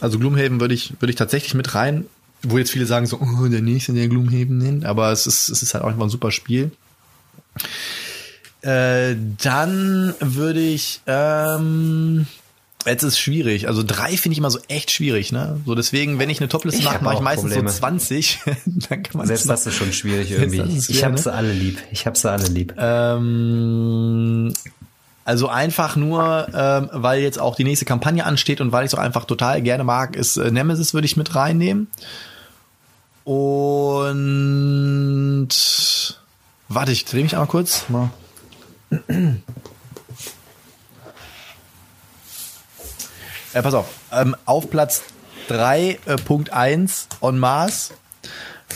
Speaker 2: Also Gloomhaven würde ich, würde ich tatsächlich mit rein, wo jetzt viele sagen so, oh, der nächste, der Gloomhaven nennt, aber es ist, es ist halt auch einfach ein super Spiel. Äh, dann würde ich, ähm, Jetzt ist schwierig. Also drei finde ich immer so echt schwierig, ne? So deswegen, wenn ich eine Topliste mache, mache ich meistens Probleme. so 20.
Speaker 3: dann kann man Selbst das ist schon schwierig irgendwie. Ich habe ne? sie alle lieb. Ich habe sie alle lieb.
Speaker 2: Ähm, also einfach nur, ähm, weil jetzt auch die nächste Kampagne ansteht und weil ich es auch einfach total gerne mag, ist äh, Nemesis würde ich mit reinnehmen. Und warte, ich drehe mich einmal kurz. Mal. Äh, pass auf, ähm, auf Platz 3.1 äh, on Mars,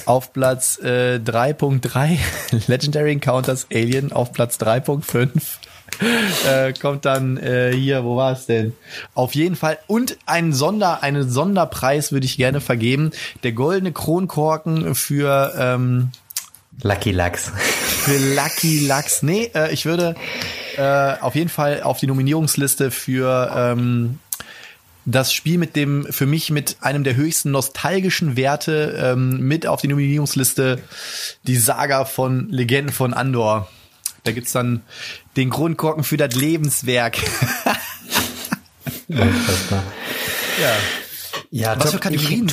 Speaker 2: auf Platz äh, 3.3 Legendary Encounters Alien, auf Platz 3.5 äh, kommt dann äh, hier, wo war es denn? Auf jeden Fall. Und einen Sonder, einen Sonderpreis würde ich gerne vergeben. Der goldene Kronkorken für ähm,
Speaker 3: Lucky Lux.
Speaker 2: Für Lucky Lux. Nee, äh, ich würde äh, auf jeden Fall auf die Nominierungsliste für ähm, das Spiel mit dem, für mich mit einem der höchsten nostalgischen Werte ähm, mit auf die Nominierungsliste, die Saga von Legenden von Andor. Da gibt's dann den Grundkorken für das Lebenswerk.
Speaker 3: Unfassbar.
Speaker 2: Ja.
Speaker 3: Ja,
Speaker 2: Was für Kategorien?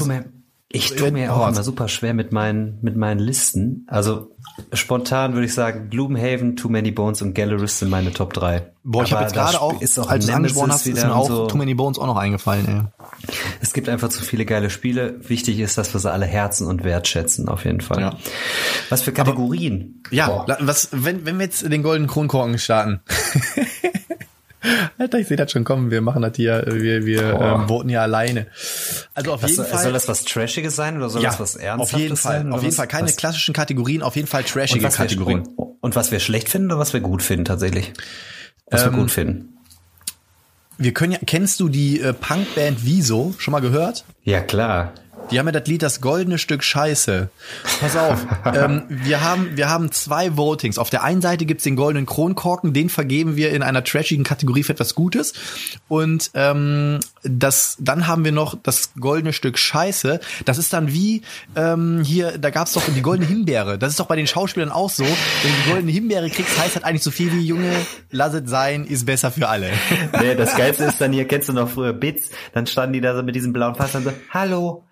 Speaker 3: Ich tu mir, ich tu mir auch immer super schwer mit meinen, mit meinen Listen. Also spontan würde ich sagen, Gloomhaven, Too Many Bones und Gallerist sind meine Top 3.
Speaker 2: Boah, ich habe jetzt gerade auch,
Speaker 3: ist auch
Speaker 2: als du es angesprochen hast, ist mir auch
Speaker 3: so.
Speaker 2: Too Many Bones auch noch eingefallen. Ey.
Speaker 3: Es gibt einfach zu viele geile Spiele. Wichtig ist, dass wir sie alle herzen und wertschätzen, auf jeden Fall.
Speaker 2: Ja.
Speaker 3: Was für Kategorien?
Speaker 2: Ja,
Speaker 3: Boah.
Speaker 2: la- was, wenn, wenn wir jetzt den goldenen Kronkorken starten. Alter, ich sehe das schon kommen. Wir machen das hier, wir, wir ähm, voten ja alleine. Also auf
Speaker 3: Was,
Speaker 2: jeden
Speaker 3: soll,
Speaker 2: Fall.
Speaker 3: soll das was Trashiges sein oder soll
Speaker 2: ja,
Speaker 3: das was Ernsthaftes
Speaker 2: auf jeden Fall,
Speaker 3: sein?
Speaker 2: auf jeden
Speaker 3: was-
Speaker 2: Fall keine
Speaker 3: was,
Speaker 2: klassischen Kategorien, auf jeden Fall
Speaker 3: und
Speaker 2: trashige
Speaker 3: was
Speaker 2: Kategorien.
Speaker 3: Wir, und, und was wir schlecht finden oder was wir gut finden tatsächlich? Was wir
Speaker 2: Ähm,
Speaker 3: gut finden.
Speaker 2: Wir können ja, kennst du die äh, Punkband Wieso? Schon mal gehört?
Speaker 3: Ja, klar.
Speaker 2: Die haben ja das Lied Das goldene Stück Scheiße. Pass auf, ähm, wir, haben, wir haben zwei Votings. Auf der einen Seite gibt's den goldenen Kronkorken, den vergeben wir in einer trashigen Kategorie für etwas Gutes. Und ähm, das, dann haben wir noch das goldene Stück Scheiße. Das ist dann wie ähm, hier, da gab's doch die goldene Himbeere. Das ist doch bei den Schauspielern auch so. Wenn du die goldene Himbeere kriegst, heißt das eigentlich so viel wie Junge, lass es sein, ist besser für alle.
Speaker 3: Nee, das Geilste ist dann hier, kennst du noch früher Bits? Dann standen die da so mit diesem blauen Fass und so, hallo,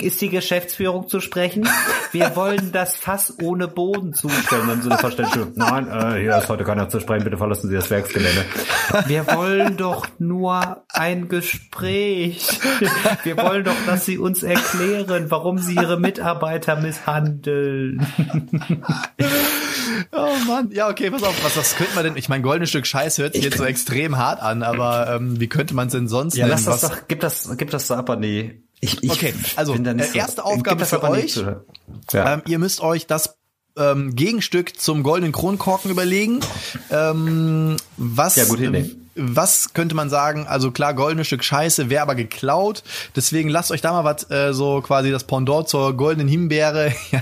Speaker 3: ist die Geschäftsführung zu sprechen? Wir wollen das Fass ohne Boden zustellen. Dann so eine Verständnis. Nein, äh, hier ist heute keiner zu sprechen, bitte verlassen Sie das Werksgelände. Wir wollen doch nur ein Gespräch. Wir wollen doch, dass Sie uns erklären, warum Sie Ihre Mitarbeiter misshandeln.
Speaker 2: Oh Mann, ja okay, pass auf, was, was könnte man denn? Ich mein goldenes Stück Scheiß hört sich jetzt so extrem hart an, aber ähm, wie könnte man es denn sonst
Speaker 3: Ja,
Speaker 2: nennen?
Speaker 3: lass das
Speaker 2: Was-
Speaker 3: doch, gib das, gib das so ab an die. Ich, ich
Speaker 2: Okay, also, äh, erste
Speaker 3: gib
Speaker 2: Aufgabe für euch.
Speaker 3: Ja.
Speaker 2: Ähm, ihr müsst euch das ähm, Gegenstück zum goldenen Kronkorken überlegen. Ähm, was,
Speaker 3: Ja, Idee.
Speaker 2: ähm, was könnte man sagen? Also klar, goldenes Stück Scheiße wäre aber geklaut. Deswegen lasst euch da mal was äh, so quasi das Pendant zur goldenen Himbeere. Ja,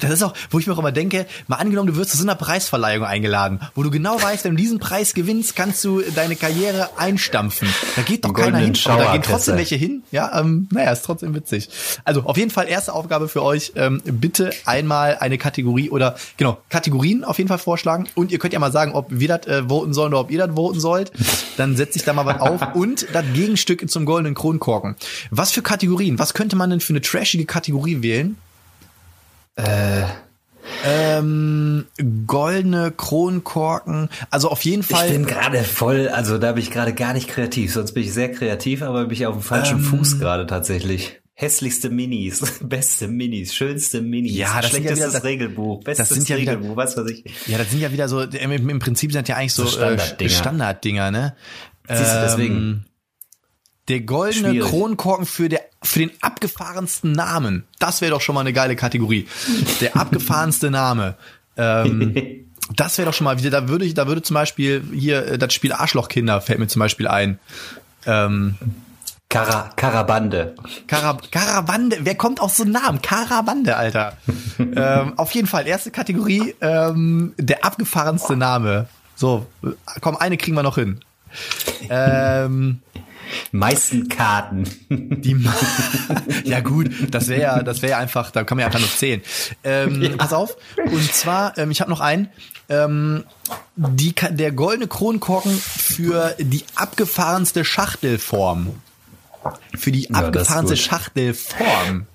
Speaker 2: das ist auch, wo ich mir auch immer denke, mal angenommen, du wirst zu so einer Preisverleihung eingeladen, wo du genau weißt, wenn du diesen Preis gewinnst, kannst du deine Karriere einstampfen. Da geht doch keiner hin. Aber da gehen trotzdem welche hin. Ja, ähm, naja, ist trotzdem witzig. Also auf jeden Fall erste Aufgabe für euch. Ähm, bitte einmal eine Kategorie oder genau, Kategorien auf jeden Fall vorschlagen. Und ihr könnt ja mal sagen, ob wir das äh, voten sollen oder ob ihr das voten sollt. Dann setze ich da mal was auf. Und das Gegenstück zum goldenen Kronkorken. Was für Kategorien? Was könnte man denn für eine trashige Kategorie wählen?
Speaker 3: Äh,
Speaker 2: Ähm, goldene Kronkorken. Also auf jeden
Speaker 3: ich
Speaker 2: Fall.
Speaker 3: bin gerade voll, also da bin ich gerade gar nicht kreativ. Sonst bin ich sehr kreativ, aber bin ich auf dem falschen
Speaker 2: Ähm.
Speaker 3: Fuß gerade tatsächlich. Hässlichste Minis, beste Minis, schönste Minis,
Speaker 2: Ja, das sind ja
Speaker 3: schlechtestes
Speaker 2: wieder- das-
Speaker 3: Regelbuch, bestes
Speaker 2: sind ja wieder-
Speaker 3: Regelbuch, was weiß ich.
Speaker 2: Ja, das sind ja wieder so, im, im Prinzip sind das ja eigentlich so,
Speaker 3: So
Speaker 2: äh,
Speaker 3: Standarddinger.
Speaker 2: Standarddinger, ne?
Speaker 3: Siehst du,
Speaker 2: Ähm,
Speaker 3: deswegen.
Speaker 2: Der goldene
Speaker 3: Schwierig.
Speaker 2: Kronkorken für, der, für den abgefahrensten Namen. Das wäre doch schon mal eine geile Kategorie. Der abgefahrenste Name. Ähm, das wäre doch schon mal wieder, da würde ich, da würde zum Beispiel hier äh, das Spiel Arschlochkinder fällt mir zum Beispiel ein. Ähm,
Speaker 3: Kara, Karabande.
Speaker 2: Karab Karabande, wer kommt auf so einen Namen? Karabande, Alter. ähm, auf jeden Fall, erste Kategorie, ähm, der abgefahrenste Name. So, komm, eine kriegen wir noch hin. Ähm,
Speaker 3: Meisten Karten.
Speaker 2: die Ma ja gut, das wäre ja, das wäre ja einfach, da kann man ja einfach nur zählen. Ähm, Pass auf. Und zwar, ähm, ich habe noch einen. Ähm, die, der goldene Kronkorken für die abgefahrenste Schachtelform. Für die
Speaker 3: Ja, das
Speaker 2: abgefahrenste
Speaker 3: gut.
Speaker 2: Schachtelform.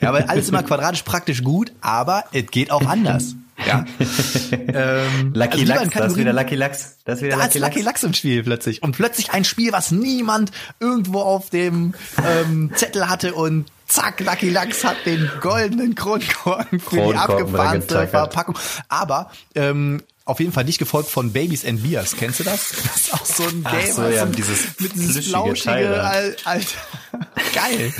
Speaker 2: Ja, weil alles immer quadratisch praktisch gut, aber es geht auch anders. Ja. ähm,
Speaker 3: Lucky
Speaker 2: also
Speaker 3: Lachs, da ist wieder Lucky Lachs. Da ist wieder
Speaker 2: da
Speaker 3: Lucky
Speaker 2: ist Lucky
Speaker 3: Lachs.
Speaker 2: Lachs im Spiel plötzlich. Und plötzlich ein Spiel, was niemand irgendwo auf dem ähm, Zettel hatte und zack, Lucky Lachs hat den goldenen Kronkorken für die
Speaker 3: Kronkorken
Speaker 2: abgefahrenste
Speaker 3: getackert.
Speaker 2: Verpackung. Aber ähm, auf jeden Fall nicht gefolgt von Babies and Beers. Kennst du das? Das ist auch so ein
Speaker 3: Ach
Speaker 2: Game.
Speaker 3: so,
Speaker 2: also
Speaker 3: ja,
Speaker 2: ein-
Speaker 3: dieses
Speaker 2: mit dieses flauschige. Al- Alter. Geil.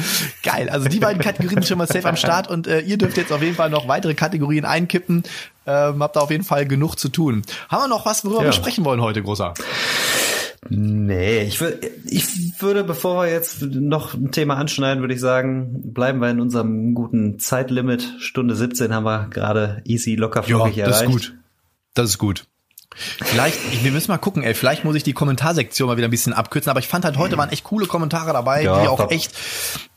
Speaker 2: Geil. Also die beiden Kategorien sind schon mal safe am Start und äh, ihr dürft jetzt auf jeden Fall noch weitere Kategorien einkippen. Ähm, habt da auf jeden Fall genug zu tun. Haben wir noch was, worüber
Speaker 3: Ja.
Speaker 2: wir sprechen wollen heute, Großer?
Speaker 3: Nee, ich, wür- ich würde, bevor wir jetzt noch ein Thema anschneiden, würde ich sagen, bleiben wir in unserem guten Zeitlimit. Stunde 17 haben wir gerade easy locker flockig
Speaker 2: das ist
Speaker 3: erreicht.
Speaker 2: gut. Das ist gut. Vielleicht, ich- wir müssen mal gucken, ey, vielleicht muss ich die Kommentarsektion mal wieder ein bisschen abkürzen, aber ich fand halt heute waren echt coole Kommentare dabei,
Speaker 3: Ja,
Speaker 2: die auch
Speaker 3: top.
Speaker 2: echt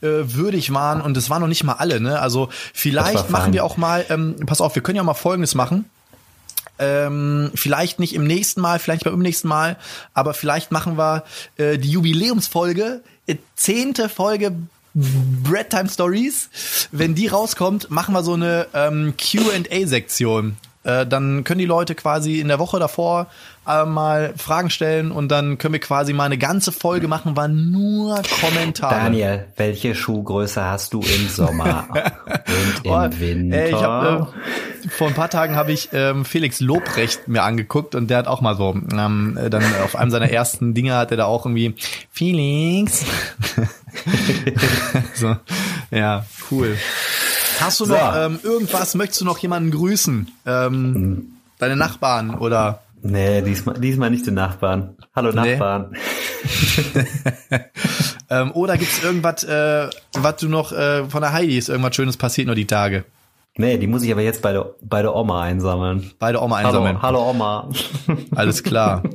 Speaker 2: äh, würdig waren und es waren noch nicht mal alle, ne? Also vielleicht machen wir auch mal, ähm, pass auf, wir können ja mal Folgendes machen. Ähm, vielleicht nicht im nächsten Mal, vielleicht beim nächsten Mal, aber vielleicht machen wir äh, die Jubiläumsfolge, äh, zehnte Folge Bread Time Stories. Wenn die rauskommt, machen wir so eine ähm, Q&A-Sektion. Äh, dann können die Leute quasi in der Woche davor äh, mal Fragen stellen und dann können wir quasi mal eine ganze Folge machen, war nur Kommentare.
Speaker 3: Daniel, welche Schuhgröße hast du im Sommer und im
Speaker 2: Oh,
Speaker 3: Winter?
Speaker 2: ey, ich hab, äh, vor ein paar Tagen habe ich ähm, Felix Lobrecht mir angeguckt und der hat auch mal so, ähm, dann auf einem seiner ersten Dinge hat er da auch irgendwie Felix. so, ja, cool. Hast du
Speaker 3: So.
Speaker 2: noch ähm, irgendwas? Möchtest du noch jemanden grüßen? Ähm, deine Nachbarn oder?
Speaker 3: nee, diesmal, diesmal nicht den Nachbarn. Hallo
Speaker 2: Nee.
Speaker 3: Nachbarn.
Speaker 2: Ähm, oder gibt's irgendwas, äh, was du noch äh, von der Heidi ist irgendwas Schönes passiert nur die Tage?
Speaker 3: Nee, die muss ich aber jetzt bei der, bei der Oma einsammeln.
Speaker 2: Beide Oma einsammeln.
Speaker 3: Hallo, hallo Oma.
Speaker 2: Alles klar.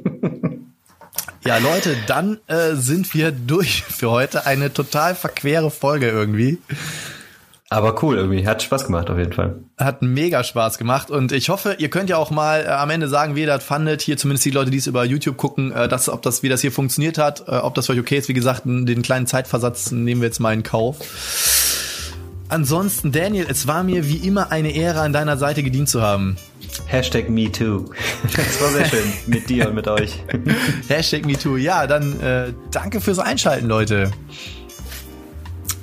Speaker 2: Ja, Leute, dann äh, sind wir durch für heute. Eine total verquere Folge irgendwie.
Speaker 3: Aber cool irgendwie, hat Spaß gemacht auf jeden Fall.
Speaker 2: Hat mega Spaß gemacht und ich hoffe, ihr könnt ja auch mal äh, am Ende sagen, wie ihr das fandet. Hier zumindest die Leute, die es über YouTube gucken, äh, dass, ob das, wie das hier funktioniert hat, äh, ob das für euch okay ist. Wie gesagt, den kleinen Zeitversatz nehmen wir jetzt mal in Kauf. Ansonsten, Daniel, es war mir wie immer eine Ehre, an deiner Seite gedient zu haben.
Speaker 3: Hashtag MeToo. Das war sehr schön mit dir und mit euch.
Speaker 2: Hashtag MeToo. Ja, dann äh, danke fürs Einschalten, Leute.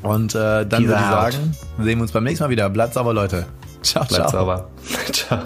Speaker 2: Und äh, dann
Speaker 3: Peace
Speaker 2: würde ich
Speaker 3: out.
Speaker 2: sagen, sehen wir uns beim nächsten Mal wieder. Bleibt sauber, Leute. Ciao,
Speaker 3: Bleibt
Speaker 2: ciao.
Speaker 3: sauber. Ciao.